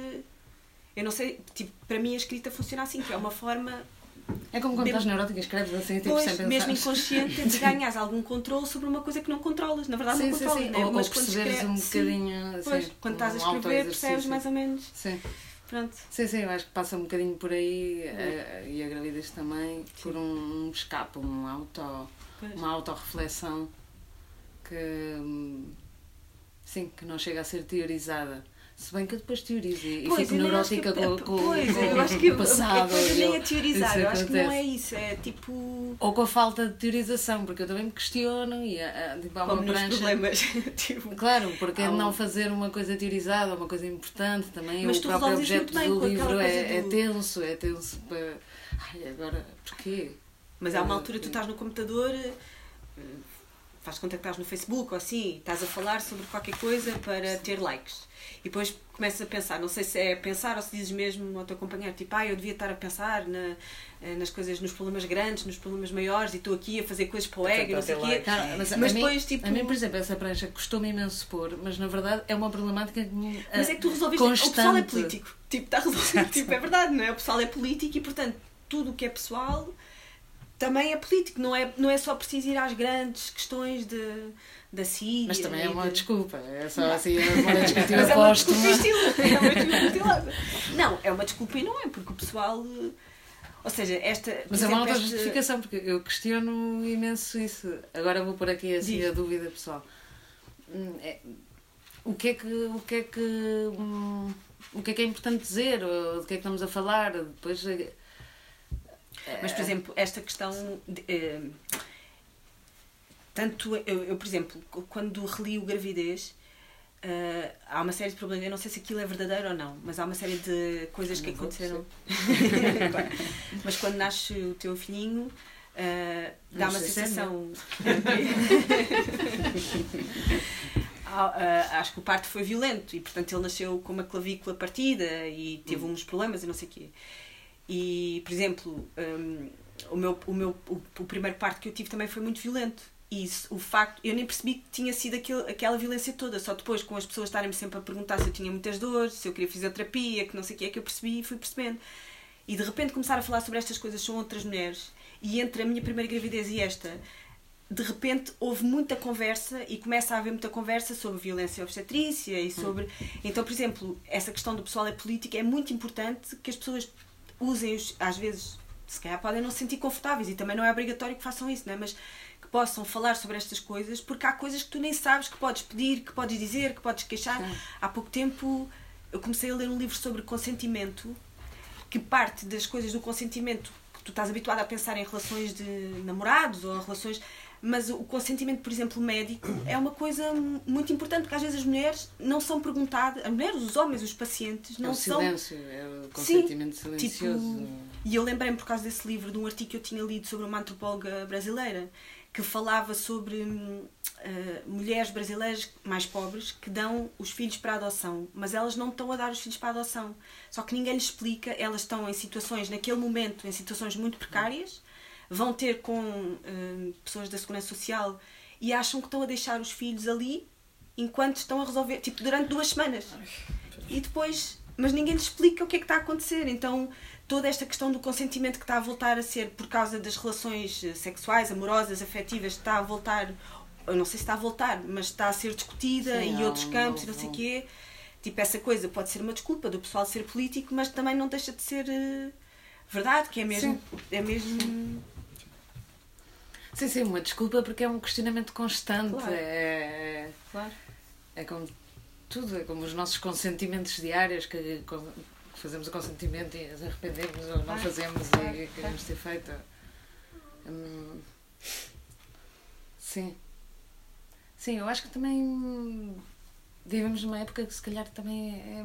Eu não sei, tipo, para mim a escrita funciona assim, que é uma forma. É como quando estás neurótica, escreves assim, tipo, pois, sem mesmo inconsciente, de ganhas algum controle sobre uma coisa que não controlas. Na verdade, sim, não controlas, sim, sim. Né? Ou, Mas ou perceberes um bocadinho. Sim, pois, quando estás a escrever, percebes mais ou menos. Sim. Pronto. Sim, sim, eu acho que passa um bocadinho por aí, uh, e a gravidez também, sim. por um escape, um auto, uma autorreflexão que hum, Sim, que não chega a ser teorizada. Se bem que eu depois teorizo e pois, fico neurótica que, com, com, pois, com eu acho que o passado. Eu, nem a teorizar, eu acho que não é isso, é tipo. Ou com a falta de teorização, porque eu também me questiono e tipo, há uma Como prancha. problemas. tipo, claro, porque um... não fazer uma coisa teorizada, uma coisa importante também, Mas o próprio objeto do livro é, do... é tenso, é tenso para. Ai, agora, porquê? Mas há uma altura tu estás no computador faz conta que estás no Facebook ou assim, estás a falar sobre qualquer coisa para ter likes. E depois começas a pensar, não sei se é pensar ou se dizes mesmo ao teu companheiro, tipo, ah, eu devia estar a pensar na, eh, nas coisas, nos problemas grandes, nos problemas maiores e estou aqui a fazer coisas para o ego, não sei o quê. Cara, mas, mas depois, mim, tipo... A mim, por exemplo, essa prancha custou-me imenso pôr, mas na verdade é uma problemática uh, Mas é que tu resolveste, constante. o pessoal é político. Tipo, está resolvido, tipo, é verdade, não é? O pessoal é político e, portanto, tudo o que é pessoal também é político, não é, não é só preciso ir às grandes questões de, da Síria. Mas também é uma de... desculpa, é só não. assim, é uma desculpa Mas é uma desculpa é uma desculpa Não, é uma desculpa e não é, porque o pessoal. Ou seja, esta. Mas é uma outra justificação, porque eu questiono imenso isso. Agora vou pôr aqui assim Diz. a dúvida pessoal. Hum, é, o que é que o que é que hum, o que é que é importante dizer, do que é que estamos a falar, depois Mas, por exemplo, esta questão. De, eh, tanto eu, eu, por exemplo, quando reli o Gravidez, eh, há uma série de problemas. Eu não sei se aquilo é verdadeiro ou não, mas há uma série de coisas que Não vou aconteceram. mas quando nasce o teu filhinho. eh, dá uma é sensação. Ah, acho que o parto foi violento e, portanto, ele nasceu com uma clavícula partida e teve uns problemas e não sei o quê. E, por exemplo, hum, o, meu, o, meu, o, o primeiro parto que eu tive também foi muito violento. E o facto, eu nem percebi que tinha sido aquele, aquela violência toda, só depois com as pessoas estarem-me sempre a perguntar se eu tinha muitas dores, se eu queria fisioterapia, que não sei o que é que eu percebi e fui percebendo. E de repente começar a falar sobre estas coisas são outras mulheres. E entre a minha primeira gravidez e esta, de repente houve muita conversa e começa a haver muita conversa sobre violência obstetrícia e sobre. Então, por exemplo, essa questão do pessoal é política é muito importante que as pessoas usem os. Às vezes, se calhar podem não se sentir confortáveis e também não é obrigatório que façam isso, não é? Mas que possam falar sobre estas coisas porque há coisas que tu nem sabes que podes pedir, que podes dizer, que podes queixar. Sim. Há pouco tempo eu comecei a ler um livro sobre consentimento que parte das coisas do consentimento que tu estás habituado a pensar em relações de namorados ou relações mas o consentimento, por exemplo, médico é uma coisa muito importante porque às vezes as mulheres não são perguntadas, as mulheres, os homens, os pacientes é não o são silêncio, é o consentimento silencioso. e eu lembrei-me por causa desse livro de um artigo que eu tinha lido sobre uma antropóloga brasileira que falava sobre eh, mulheres brasileiras mais pobres que dão os filhos para adoção, mas elas não estão a dar os filhos para adoção. Só que ninguém lhes explica, elas estão em situações, naquele momento, em situações muito precárias, vão ter com hum, pessoas da Segurança Social e acham que estão a deixar os filhos ali enquanto estão a resolver, tipo, durante duas semanas. E depois, mas ninguém lhes explica o que é que está a acontecer. Então, toda esta questão do consentimento que está a voltar a ser por causa das relações eh, sexuais, amorosas, afetivas, está a voltar, eu não sei se está a voltar, mas está a ser discutida Sim, em outros campos, não novo- sei o quê. Tipo, essa coisa pode ser uma desculpa do pessoal ser político, mas também não deixa de ser eh, verdade, que é mesmo. É mesmo Sim, sim, uma desculpa porque é um questionamento constante. Claro. É, claro. é como tudo, é como os nossos consentimentos diários que, que fazemos o consentimento e nos arrependemos ou não Claro, fazemos claro, e queremos ter feito. Hum, sim. Sim, eu acho que também vivemos numa época que se calhar também é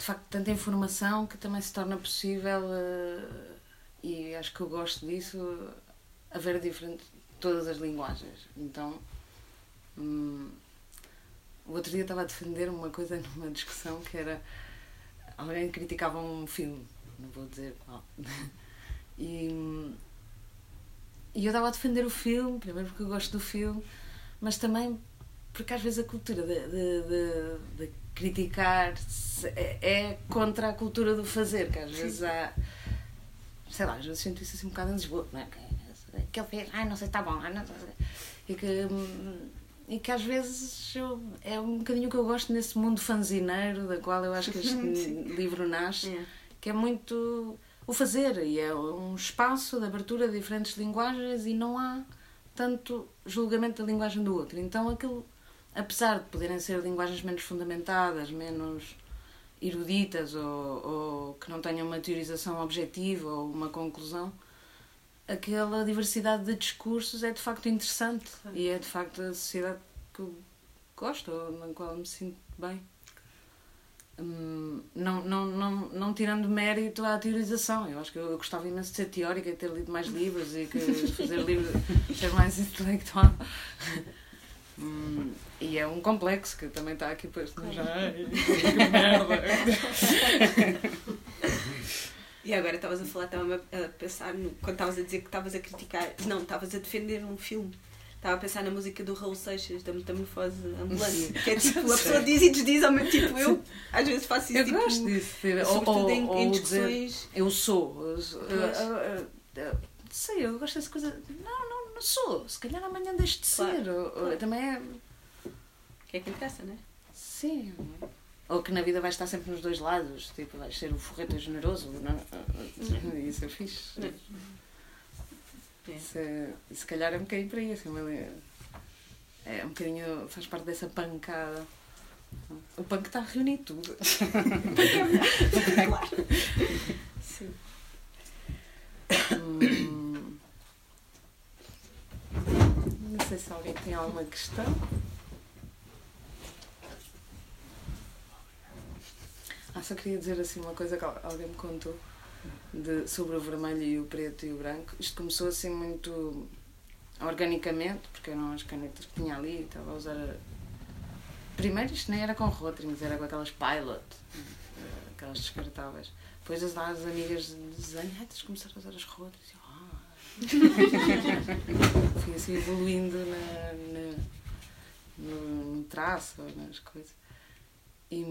de facto tanta informação que também se torna possível eh, e acho que eu gosto disso haver diferente todas as linguagens. Então hum, o outro dia estava a defender uma coisa numa discussão que era alguém criticava um filme, não vou dizer qual. E, e eu estava a defender o filme, primeiro porque eu gosto do filme, mas também porque às vezes a cultura de, de, de- de criticar é, é contra a cultura do fazer, que às vezes há. Sei lá, às vezes sinto isso assim um bocado em Lisboa, não é? Que- Que ele fez, ai não sei, está bom, ai, não sei. E que, e que às vezes eu, é um bocadinho o que eu gosto nesse mundo fanzineiro, da qual eu acho que este livro nasce É. que é muito o fazer e é um espaço de abertura de diferentes linguagens e não há tanto julgamento da linguagem do outro. Então aquilo, apesar de poderem ser linguagens menos fundamentadas, menos eruditas ou, ou que não tenham uma teorização objetiva ou uma conclusão, aquela diversidade de discursos é de facto interessante e é de facto a sociedade que eu gosto, ou na qual me sinto bem. Hum, não, não, não, não tirando mérito à teorização. Eu acho que eu, eu gostava imenso de ser teórica e ter lido mais livros e que fazer livros, ser mais intelectual. Hum, e é um complexo que também está aqui posto no já. E agora estavas a falar, estava a pensar no, quando estavas a dizer que estavas a criticar, não, estavas a defender um filme. Estava a pensar na música do Raul Seixas, da Metamorfose Ambulante. Que é tipo, a pessoa diz e desdiz ao mesmo tipo eu. Às vezes faço isso Eu tipo, gosto disso. Ou, sobretudo ou, em, em ou dizer, discussões. eu sou. Eu, sou- eu- eu- sei, eu gosto dessa coisa. Não, não, não sou. Se calhar amanhã deixo de Claro, ser. Ou- ou claro. também é. Que é que interessa, não é? Sim. Ou que na vida vais estar sempre nos dois lados. Tipo, vais ser o forreto generoso. Não? Isso é fixe. Não. É. Isso é- e se calhar é um bocadinho para isso. É, uma- é um bocadinho. faz parte dessa pancada. O punk está a reunir tudo. Sim. Hum. Não sei se alguém tem alguma questão. Ah, só queria dizer assim uma coisa que al- alguém me contou de, sobre o vermelho e o preto e o branco. Isto começou assim muito organicamente, porque eram as canetas que tinha ali, estava a usar. a- Primeiro isto nem era com Rotrings, era com aquelas Pilot, eh, aquelas descartáveis. Depois as, as amigas de desenho, ai, tens de começar a usar as Rotrings. Eu, ah. Fui assim evoluindo na, na- no, no traço, nas coisas. E,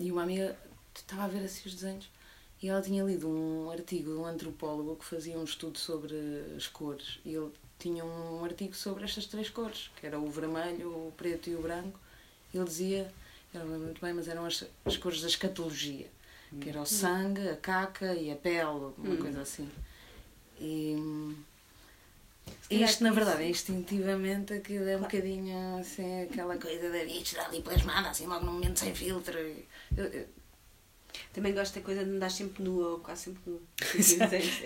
e uma amiga estava a ver assim os desenhos e ela tinha lido um artigo de um antropólogo que fazia um estudo sobre as cores. E ele tinha um artigo sobre estas três cores, que era o vermelho, o preto e o branco. Ele dizia, eu não lembro muito bem, mas eram as, as cores da escatologia, que era o sangue, a caca e a pele, uma Hum. coisa assim. E isto, na verdade, instintivamente, aquilo é um bocadinho assim, aquela coisa da está ali plasmada, assim, logo num momento sem filtro. Eu- eu- Também gosto da coisa de andar sempre nua ou quase sempre nua. Assim, desenhos.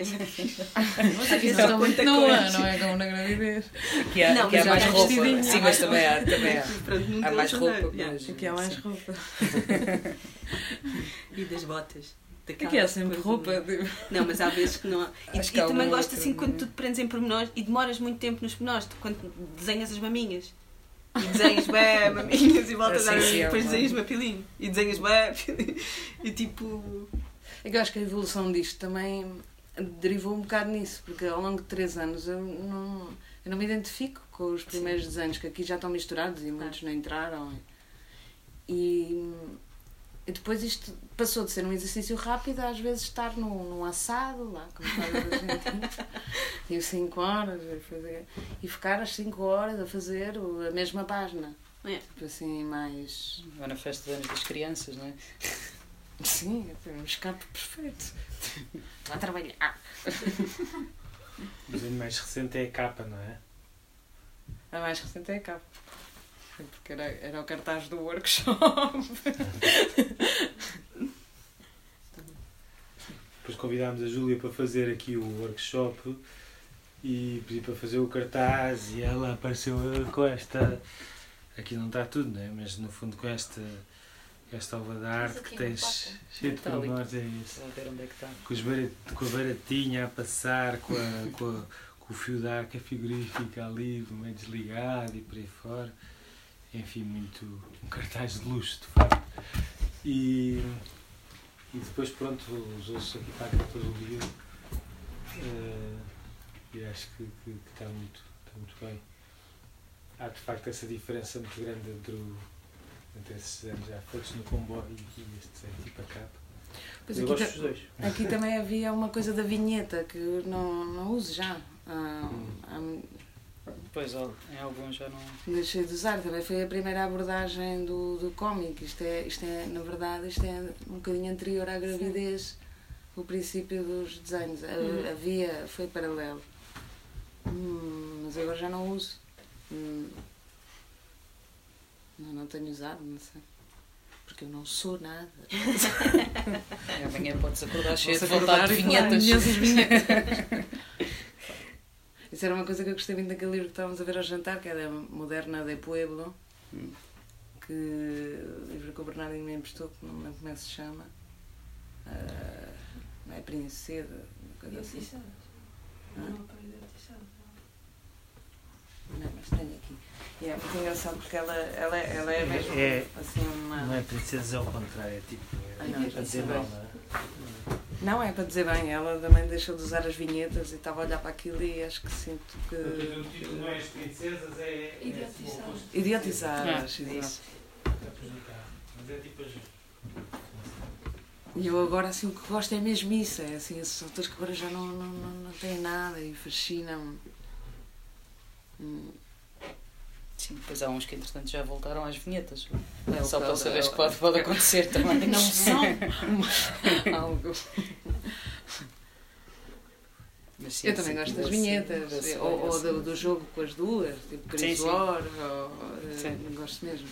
Mas aqui só muito muita não é, não é como na gravidez. Que há, Não, que há mais roupa. vestidinho, Sim, mas também há. Também há. Pronto, Há mais andar. roupa, mas- Aqui há mais Sim. roupa. E das botas. Daquela Aqui há sempre roupa. de- tipo. Não, mas há vezes que não há. E, e também gosto assim quando é? tu te prendes em pormenores e demoras muito tempo nos pormenores, quando desenhas as maminhas. E desenhas bem maminhas e voltas Ah, a sim, sim, e depois desenhas mapilinho. E desenhas bem pilinho. E tipo. É que eu acho que a evolução disto também derivou um bocado nisso, porque ao longo de três anos eu não, eu não me identifico com os primeiros desenhos, que aqui já estão misturados e muitos não entraram. E depois isto passou de ser um exercício rápido a às vezes estar num, num assado, lá, como faz a Argentina, e 5 horas, a fazer, e ficar as 5 horas a fazer o- a mesma página. É. Tipo assim, mais. Vai na festa de anos das crianças, não é? Sim, é um escape perfeito. Estou a trabalhar. O desenho mais recente é a capa, não é? A mais recente é a capa. Porque era, era o cartaz do workshop. Depois convidámos a Júlia para fazer aqui o workshop e pedi para fazer o cartaz e ela apareceu com esta. Aqui não está tudo, né? mas no fundo com esta, esta obra de arte que tens cheio de pormenores, é isso. É. Com, os barat, com a baratinha a passar, com, a, com, a- com o fio de arco, a frigorífica ali, meio desligado e por aí fora. Enfim, muito. um cartaz de luxo, de facto. E, e depois, pronto, usou-se aqui para a catalogia. eh, e acho que, que, que está, muito, está muito bem. Há de facto essa diferença muito grande entre, o, entre esses desenhos já feitos no comboio e este desenho tipo a capa. Pois Eu aqui, ta- aqui também havia uma coisa da vinheta que não, não uso já. Ah, ah, Pois, em alguns já não. deixei de usar. Também foi a primeira abordagem do, do cómic. Isto é, isto é, na verdade, isto é um bocadinho anterior à gravidez. O princípio dos desenhos. Uhum. Havia, foi paralelo. Hum, mas agora já não uso. Hum, não, não tenho usado, não sei. Porque eu não sou nada. Amanhã podes acordar cheio de vontade de vinhetas. Isso era uma coisa que eu gostei muito daquele livro que estávamos a ver ao jantar, que era Moderna de Pueblo, Hum. que o livro que o Bernardinho me emprestou, que não me lembro como é que se chama. Ah, não é Princesa, uma coisa assim. Não, mas tenho aqui. E é muito engraçado porque ela, ela, ela é mesmo É- assim uma. Não é princesa, é o contrário, é tipo. Ah, não, não é? Não, é para dizer bem, ela também deixou de usar as vinhetas e estava a olhar para aquilo e acho que sinto que. O título não é as princesas, é. Idiotizadas. Idiotizadas. Ah, exato. isso. Mas é tipo as. E eu agora assim o que gosto é mesmo isso, é assim, esses autores que agora já não, não, não, não têm nada e fascinam. Sim, pois há uns que entretanto já voltaram às vinhetas. É Só para saberes que pode, pode acontecer também. Não são algo. Sim, eu também gosto das vinhetas, ou, ou do, do, jogo com as duas, tipo Chris sim, War, sim. ou, eh, sim. Uh, gosto mesmo.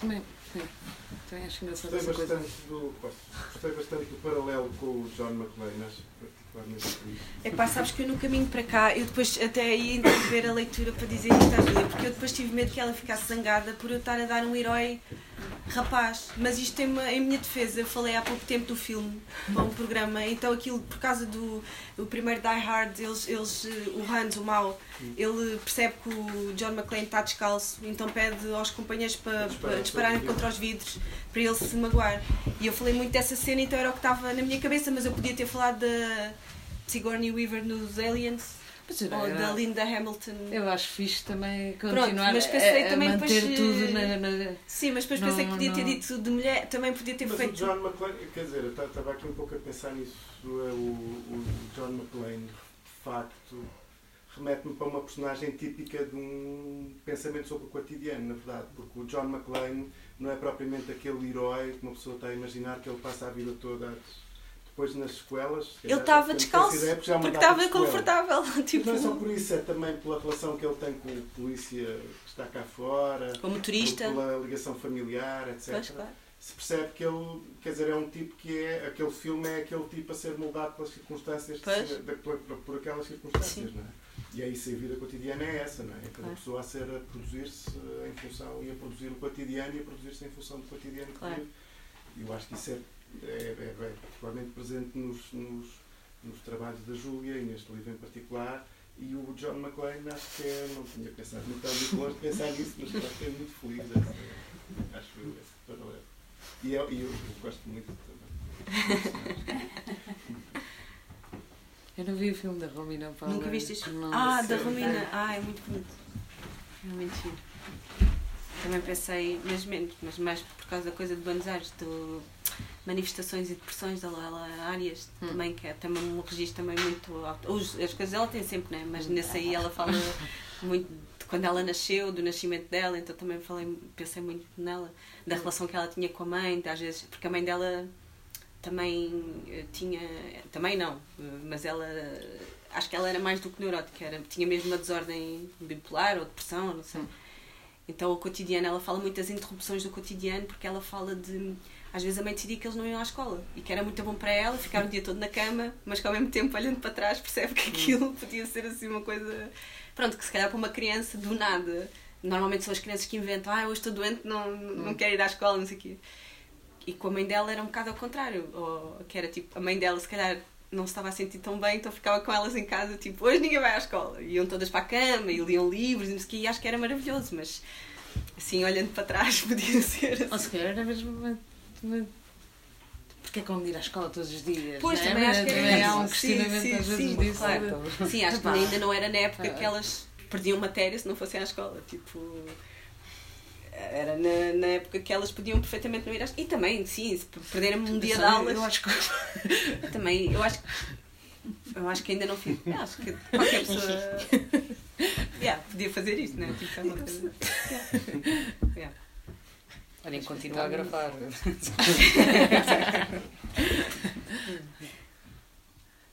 Também, também acho engraçado gostei essa bastante coisa. Do, gostei bastante do paralelo com o John McLean, acho, é pá, sabes que eu no caminho para cá, eu depois até ia interromper a leitura para dizer isto à Júlia, porque eu depois tive medo que ela ficasse zangada por eu estar a dar um herói rapaz. Mas isto tem uma, em minha defesa, eu falei há pouco tempo do filme para um programa, então aquilo, por causa do o primeiro Die Hard, eles, eles, eh, o Hans, o mau, ele percebe que o John McClane está descalço, então pede aos companheiros para, para dispararem contra os vidros para ele se magoar. E eu falei muito dessa cena, então era o que estava na minha cabeça, mas eu podia ter falado da Sigourney Weaver nos Aliens ou da Linda Hamilton. Eu acho fixe também Pronto, continuar mas pensei a, a também manter depois, tudo eh, na, na- Sim, mas depois Não, pensei que podia ter não. dito de mulher, também podia ter Mas o feito. John McClane, quer dizer, eu estava aqui um pouco a pensar nisso, é o, o John McClane, de facto, remete-me para uma personagem típica de um pensamento sobre o cotidiano, na verdade, porque o John McClane não é propriamente aquele herói que uma pessoa está a imaginar que ele passa a vida toda depois nas sequelas. se Ele estava descalço ideia, uma porque estava confortável. Tipo, Não é só por isso, é também pela relação que ele tem com o polícia que está cá fora, como turista. pela ligação familiar, etc Pois, claro. se percebe que ele, quer dizer, é um tipo que é, aquele filme é aquele tipo a ser moldado pelas circunstâncias, de de- por, por- aquelas circunstâncias, Sim. não é? E é isso, a vida cotidiana é essa, não é? É cada Claro. pessoa a ser, a produzir-se em função, e a produzir o cotidiano e a produzir-se em função do cotidiano que Claro. vive. E eu acho que isso é, é, é, é particularmente presente nos, nos, nos trabalhos da Júlia e neste livro em particular. E o John McClane, acho que é, não tinha pensado muito, estava muito longe de pensar nisso, mas acho que é muito feliz, essa, acho eu, esse paralelo. E eu, e eu, eu gosto muito também. Eu não vi o filme da Romina Power. Nunca viste isto? Não. Ah, da. Romina. Ah, é muito bonito. É muito giro. Também pensei, mas menos, mas mais por causa da coisa de Buenos Aires, do manifestações e depressões da Lola Arias, Hum. também, que é também um registro também muito alto. Os- as coisas ela tem sempre, né? mas nesse aí ela fala muito de quando ela nasceu, do nascimento dela, então também falei, pensei muito nela, da relação que ela tinha com a mãe, às vezes, porque a mãe dela também eh, tinha, também não, mas ela, acho que ela era mais do que neurótica, era, tinha mesmo uma desordem bipolar ou depressão, não sei. Hum. Então o cotidiano, ela fala muito das interrupções do cotidiano, porque ela fala de, às vezes a mãe decidia que eles não iam à escola e que era muito bom para ela, ficar o dia todo na cama, mas que ao mesmo tempo, olhando para trás, percebe que aquilo podia ser assim uma coisa, pronto, que se calhar para uma criança do nada, normalmente são as crianças que inventam, ah, hoje estou doente, não, não quero ir à escola, não sei o quê. E com a mãe dela era um bocado ao contrário, ou, que era tipo, a mãe dela se calhar não se estava a sentir tão bem, então ficava com elas em casa, tipo, hoje ninguém vai à escola. Iam todas para a cama e liam livros e não sei o quê, e acho que era maravilhoso, mas assim, olhando para trás, podia ser Ou assim. se calhar era mesmo. Porque é como de ir à escola todos os dias. Pois, não é? também acho que Também há isso. um questionamento Sim, às sim, vezes sim, disso. claro. então. Sim, acho que ainda não era na época Ah. que elas perdiam matéria se não fossem à escola. Tipo, era na, na época que elas podiam perfeitamente não ir à escola. E também, sim, se perderem um dia de aulas. Eu acho que. Também, eu acho que. Eu acho que ainda não fiz. Eu acho que qualquer pessoa. Yeah, podia fazer isto, né? Tipo, é uma coisa. Yeah. Yeah. Olhem, continua a gravar.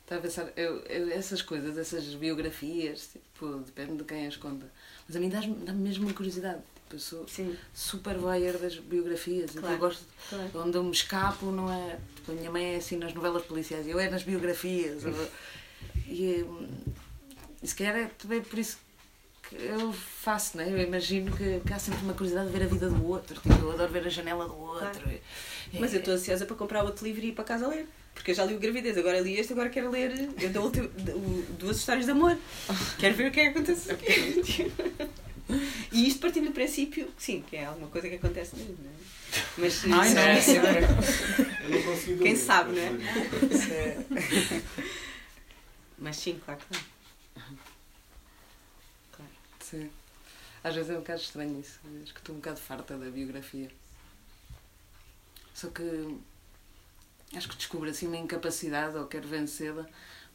Estava a pensar, eu, eu- essas coisas, essas biografias, tipo, depende de quem as conta. Mas a mim dá-me dá mesmo uma curiosidade. Tipo, eu sou Sim, super voyeur das biografias. então Claro. eu gosto claro. onde eu me escapo, não é? Tipo, a minha mãe é assim nas novelas policiais, eu é nas biografias. e, hum, e se calhar é também por isso que eu faço, não é? Eu imagino que, que há sempre uma curiosidade de ver a vida do outro. Tipo, eu adoro ver a janela do outro. Claro. E- Mas eu estou ansiosa para comprar outro livro e ir para casa ler. Porque eu já li o Gravidez, agora li este, agora quero ler eu da- o- duas histórias de amor. Quero ver o que é que acontece aqui. E isto partindo do princípio, sim, que é alguma coisa que acontece mesmo, não é? Mas Ai, não, é sempre. Eu não Quem dormir, sabe, não é? Mas sim, claro que não. Sim. Às vezes é um bocado estranho isso. Acho que estou um bocado farta da biografia. Só que acho que descubro assim uma incapacidade ou quero vencê-la,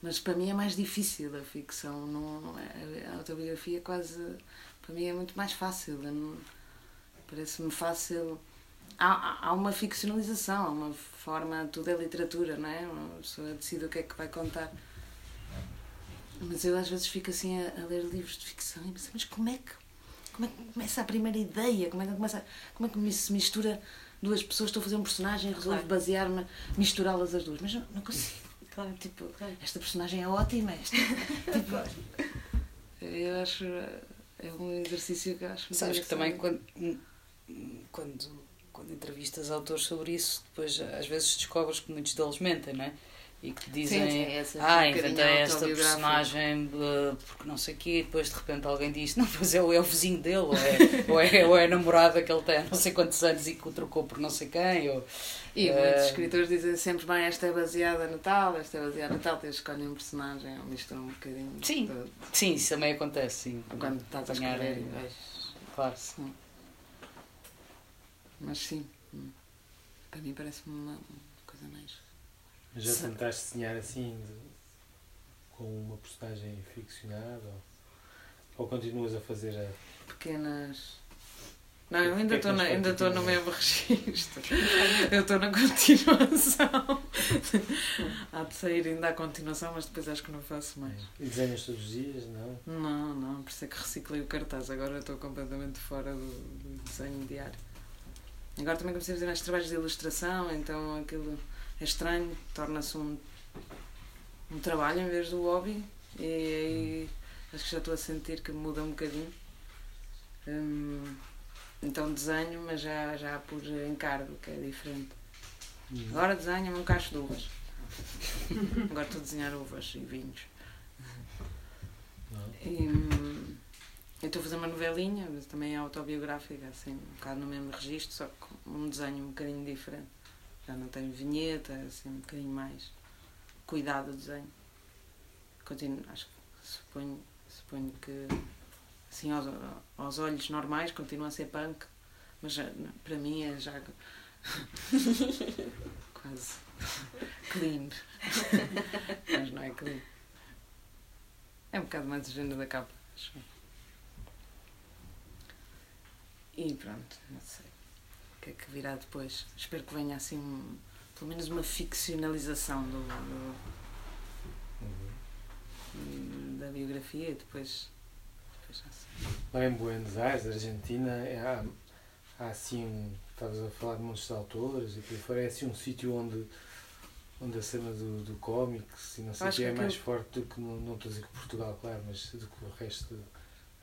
mas para mim é mais difícil a ficção. Não, é, a autobiografia quase para mim é muito mais fácil. Não- Parece-me fácil. Há, há- uma ficcionalização, há uma forma, tudo é literatura, não é? Uma pessoa decide o que é que vai contar. Mas eu às vezes fico assim a, a ler livros de ficção e penso, mas como é que como é que começa a primeira ideia? Como é que, começa, como é que se mistura duas pessoas? Estou a fazer um personagem e resolvo Claro. basear-me, misturá-las as duas. Mas não, não consigo. Claro. Tipo, Claro. esta personagem é ótima. Esta, tipo, eu acho. É um exercício que acho. muito Sabes que também quando, quando, quando entrevistas autores sobre isso, depois às vezes descobres que muitos deles mentem, não é? E que dizem, sim, essa ah, inventei esta personagem uh, porque não sei o quê, e depois de repente alguém diz, não, pois é, é o vizinho dele, ou é, ou é, ou é a namorada que ele tem não sei quantos anos e que o trocou por não sei quem, ou... E Eh, muitos escritores dizem sempre, bem, esta é baseada no tal, esta é baseada no tal, tens escolhe um personagem, ou mistura um bocadinho. Sim. de- Sim, isso também acontece, sim. Quando estás a escrever e eh, vais. Claro. Sim. Mas sim, hum. para mim parece-me uma coisa mais. Mas já Sim. tentaste desenhar assim, de- com uma personagem ficcionada? Ou, ou continuas a fazer a. pequenas. Não, eu ainda é estou na- ainda estou no mesmo registro. Eu estou na continuação. Há de sair ainda a continuação, mas depois acho que não faço mais. E desenhas todos os dias? Não? Não, não, por isso é que reciclei o cartaz. Agora estou completamente fora do, do desenho diário. Agora também comecei a fazer mais trabalhos de ilustração, então aquilo é estranho, torna-se um, um trabalho em vez do hobby. E aí acho que já estou a sentir que muda um bocadinho. Hum, então desenho, mas já, já por encargo, que é diferente. Agora desenho um cacho de uvas. Agora estou a desenhar uvas e vinhos. Não. E, hum, eu estou a fazer uma novelinha, mas também é autobiográfica, assim, um bocado no mesmo registro, só que com um desenho um bocadinho diferente. Já não tenho vinheta, assim, um bocadinho mais cuidado o desenho. Continuo, acho que suponho, suponho que, assim, aos, aos olhos normais, continua a ser punk, mas já- para mim é já quase clean. mas não é clean. É um bocado mais género da capa, acho. E pronto, não sei. Que que virá depois? Espero que venha assim, um- pelo menos uma ficcionalização do, do- Uhum. da biografia e depois, depois já sei. Lá em Buenos Aires, Argentina, é- há, há assim um. Estavas a falar de muitos autores e por aí fora, é assim um sítio onde, onde a cena do, do cómics e não sei o que é mais aquilo- forte do que, no- não estou a dizer que Portugal, claro, mas do que o resto da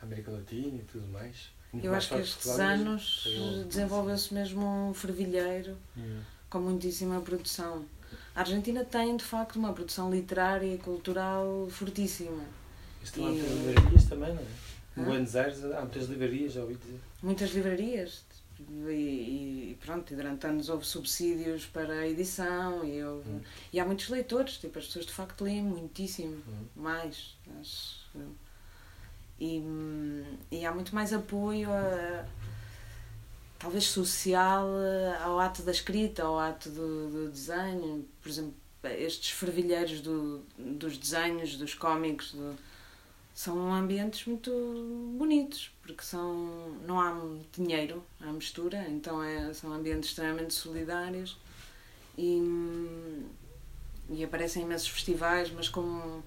América Latina e tudo mais. Muito Eu acho que estes anos Eu- desenvolveu-se mesmo um fervilheiro com muitíssima produção. A Argentina tem, de facto, uma produção literária e cultural fortíssima. Estão há E- muitas livrarias também, não é? Em? Buenos Aires há muitas livrarias, já ouvi dizer. Muitas livrarias. E, e pronto, e durante anos houve subsídios para a edição e, houve- Hum. e há muitos leitores, tipo, as pessoas de facto leem muitíssimo. Hum. mais. acho. E, e há muito mais apoio, a, talvez social, ao ato da escrita, ao ato do, do desenho. Por exemplo, estes fervilheiros do, dos desenhos, dos cómics, do- são ambientes muito bonitos, porque são, não há dinheiro à mistura, então é, são ambientes extremamente solidários e, e aparecem imensos festivais, mas com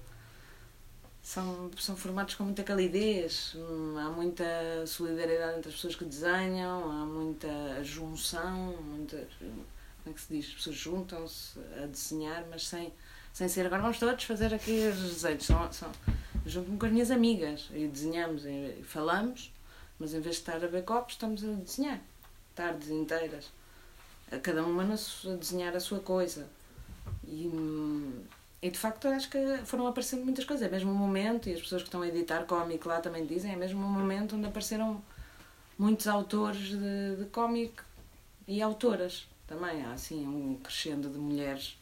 são, são formatos com muita calidez, hum, há muita solidariedade entre as pessoas que desenham, há muita junção, muita, como é que se diz? As pessoas juntam-se a desenhar, mas sem, sem ser agora vamos todos fazer aqui os desenhos. São, são, junto-me com as minhas amigas e desenhamos e falamos, mas em vez de estar a ver copos, estamos a desenhar tardes inteiras, a cada uma a desenhar a sua coisa. E, hum, e de facto acho que foram aparecendo muitas coisas. É mesmo um momento, e as pessoas que estão a editar cómic lá também dizem, é mesmo um momento onde apareceram muitos autores de, de cómic e autoras também. Há assim um crescendo de mulheres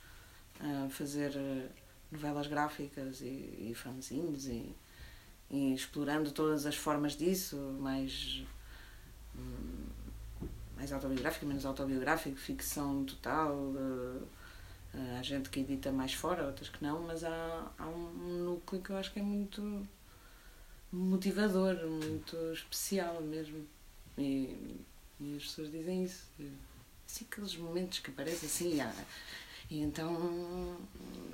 a fazer eh, novelas gráficas e, e fanzines e, e explorando todas as formas disso, mais, hum, mais autobiográfico, menos autobiográfico, ficção total. eh, Há gente que edita mais fora, outras que não, mas há, há um núcleo que eu acho que é muito motivador, muito especial mesmo. E, e as pessoas dizem isso. Assim, aqueles momentos que aparecem assim, há- e então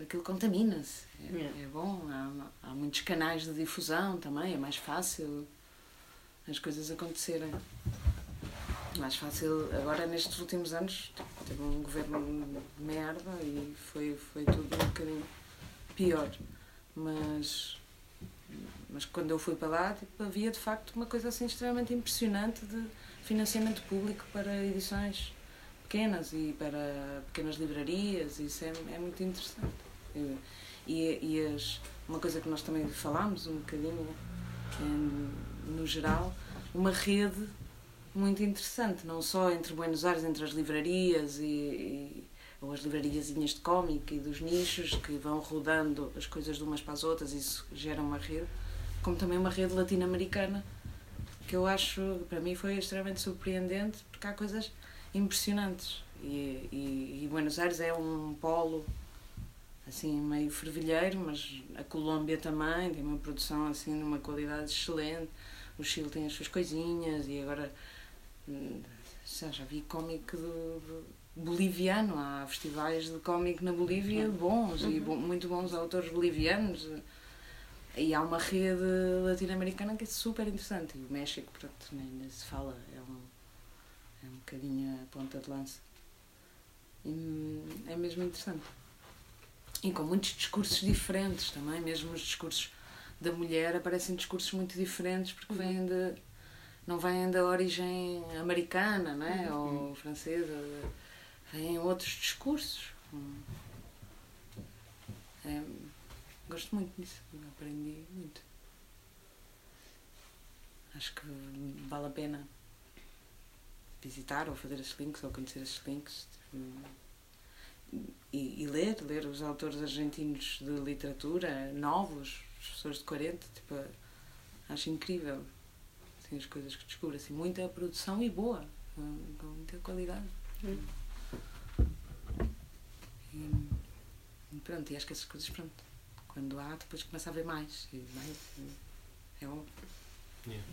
aquilo contamina-se. É, Yeah. é bom, há, há muitos canais de difusão também, é mais fácil. as coisas acontecerem. Mais fácil, agora nestes últimos anos, teve um governo de merda e foi, foi tudo um bocadinho pior. Mas, mas quando eu fui para lá, tipo, havia de facto uma coisa assim extremamente impressionante de financiamento público para edições pequenas e para pequenas livrarias, e isso é, é muito interessante. E, e as, uma coisa que nós também falámos um bocadinho em, no geral, uma rede muito interessante, não só entre Buenos Aires, entre as livrarias e, e ou as livrariazinhas de cómic e dos nichos que vão rodando as coisas de umas para as outras, isso gera uma rede, como também uma rede latino-americana que eu acho, para mim foi extremamente surpreendente porque há coisas impressionantes e, e, e Buenos Aires é um polo assim meio fervilheiro, mas a Colômbia também tem uma produção assim de uma qualidade excelente. O Chile tem as suas coisinhas e agora já, já vi cómic do, boliviano, há festivais de cómic na Bolívia bons e uhum. muito bons autores bolivianos. E há uma rede latino-americana que é super interessante. E o México, pronto, nem se fala, é um, é um bocadinho a ponta de lança. E hum, é mesmo interessante. E com muitos discursos diferentes também, mesmo os discursos da mulher aparecem discursos muito diferentes porque uhum. vêm de não vêm da origem americana não é? Uhum. ou francesa vêm outros discursos é, gosto muito disso aprendi muito acho que vale a pena visitar ou fazer esses links ou conhecer esses links e, e, ler, ler os autores argentinos de literatura, novos, pessoas de 40, tipo, acho incrível assim, as coisas que descubro, assim, muita produção e boa, com muita qualidade. E, pronto, e acho que essas coisas, pronto, quando há, depois começa a ver mais, e mais, é óbvio. Yeah.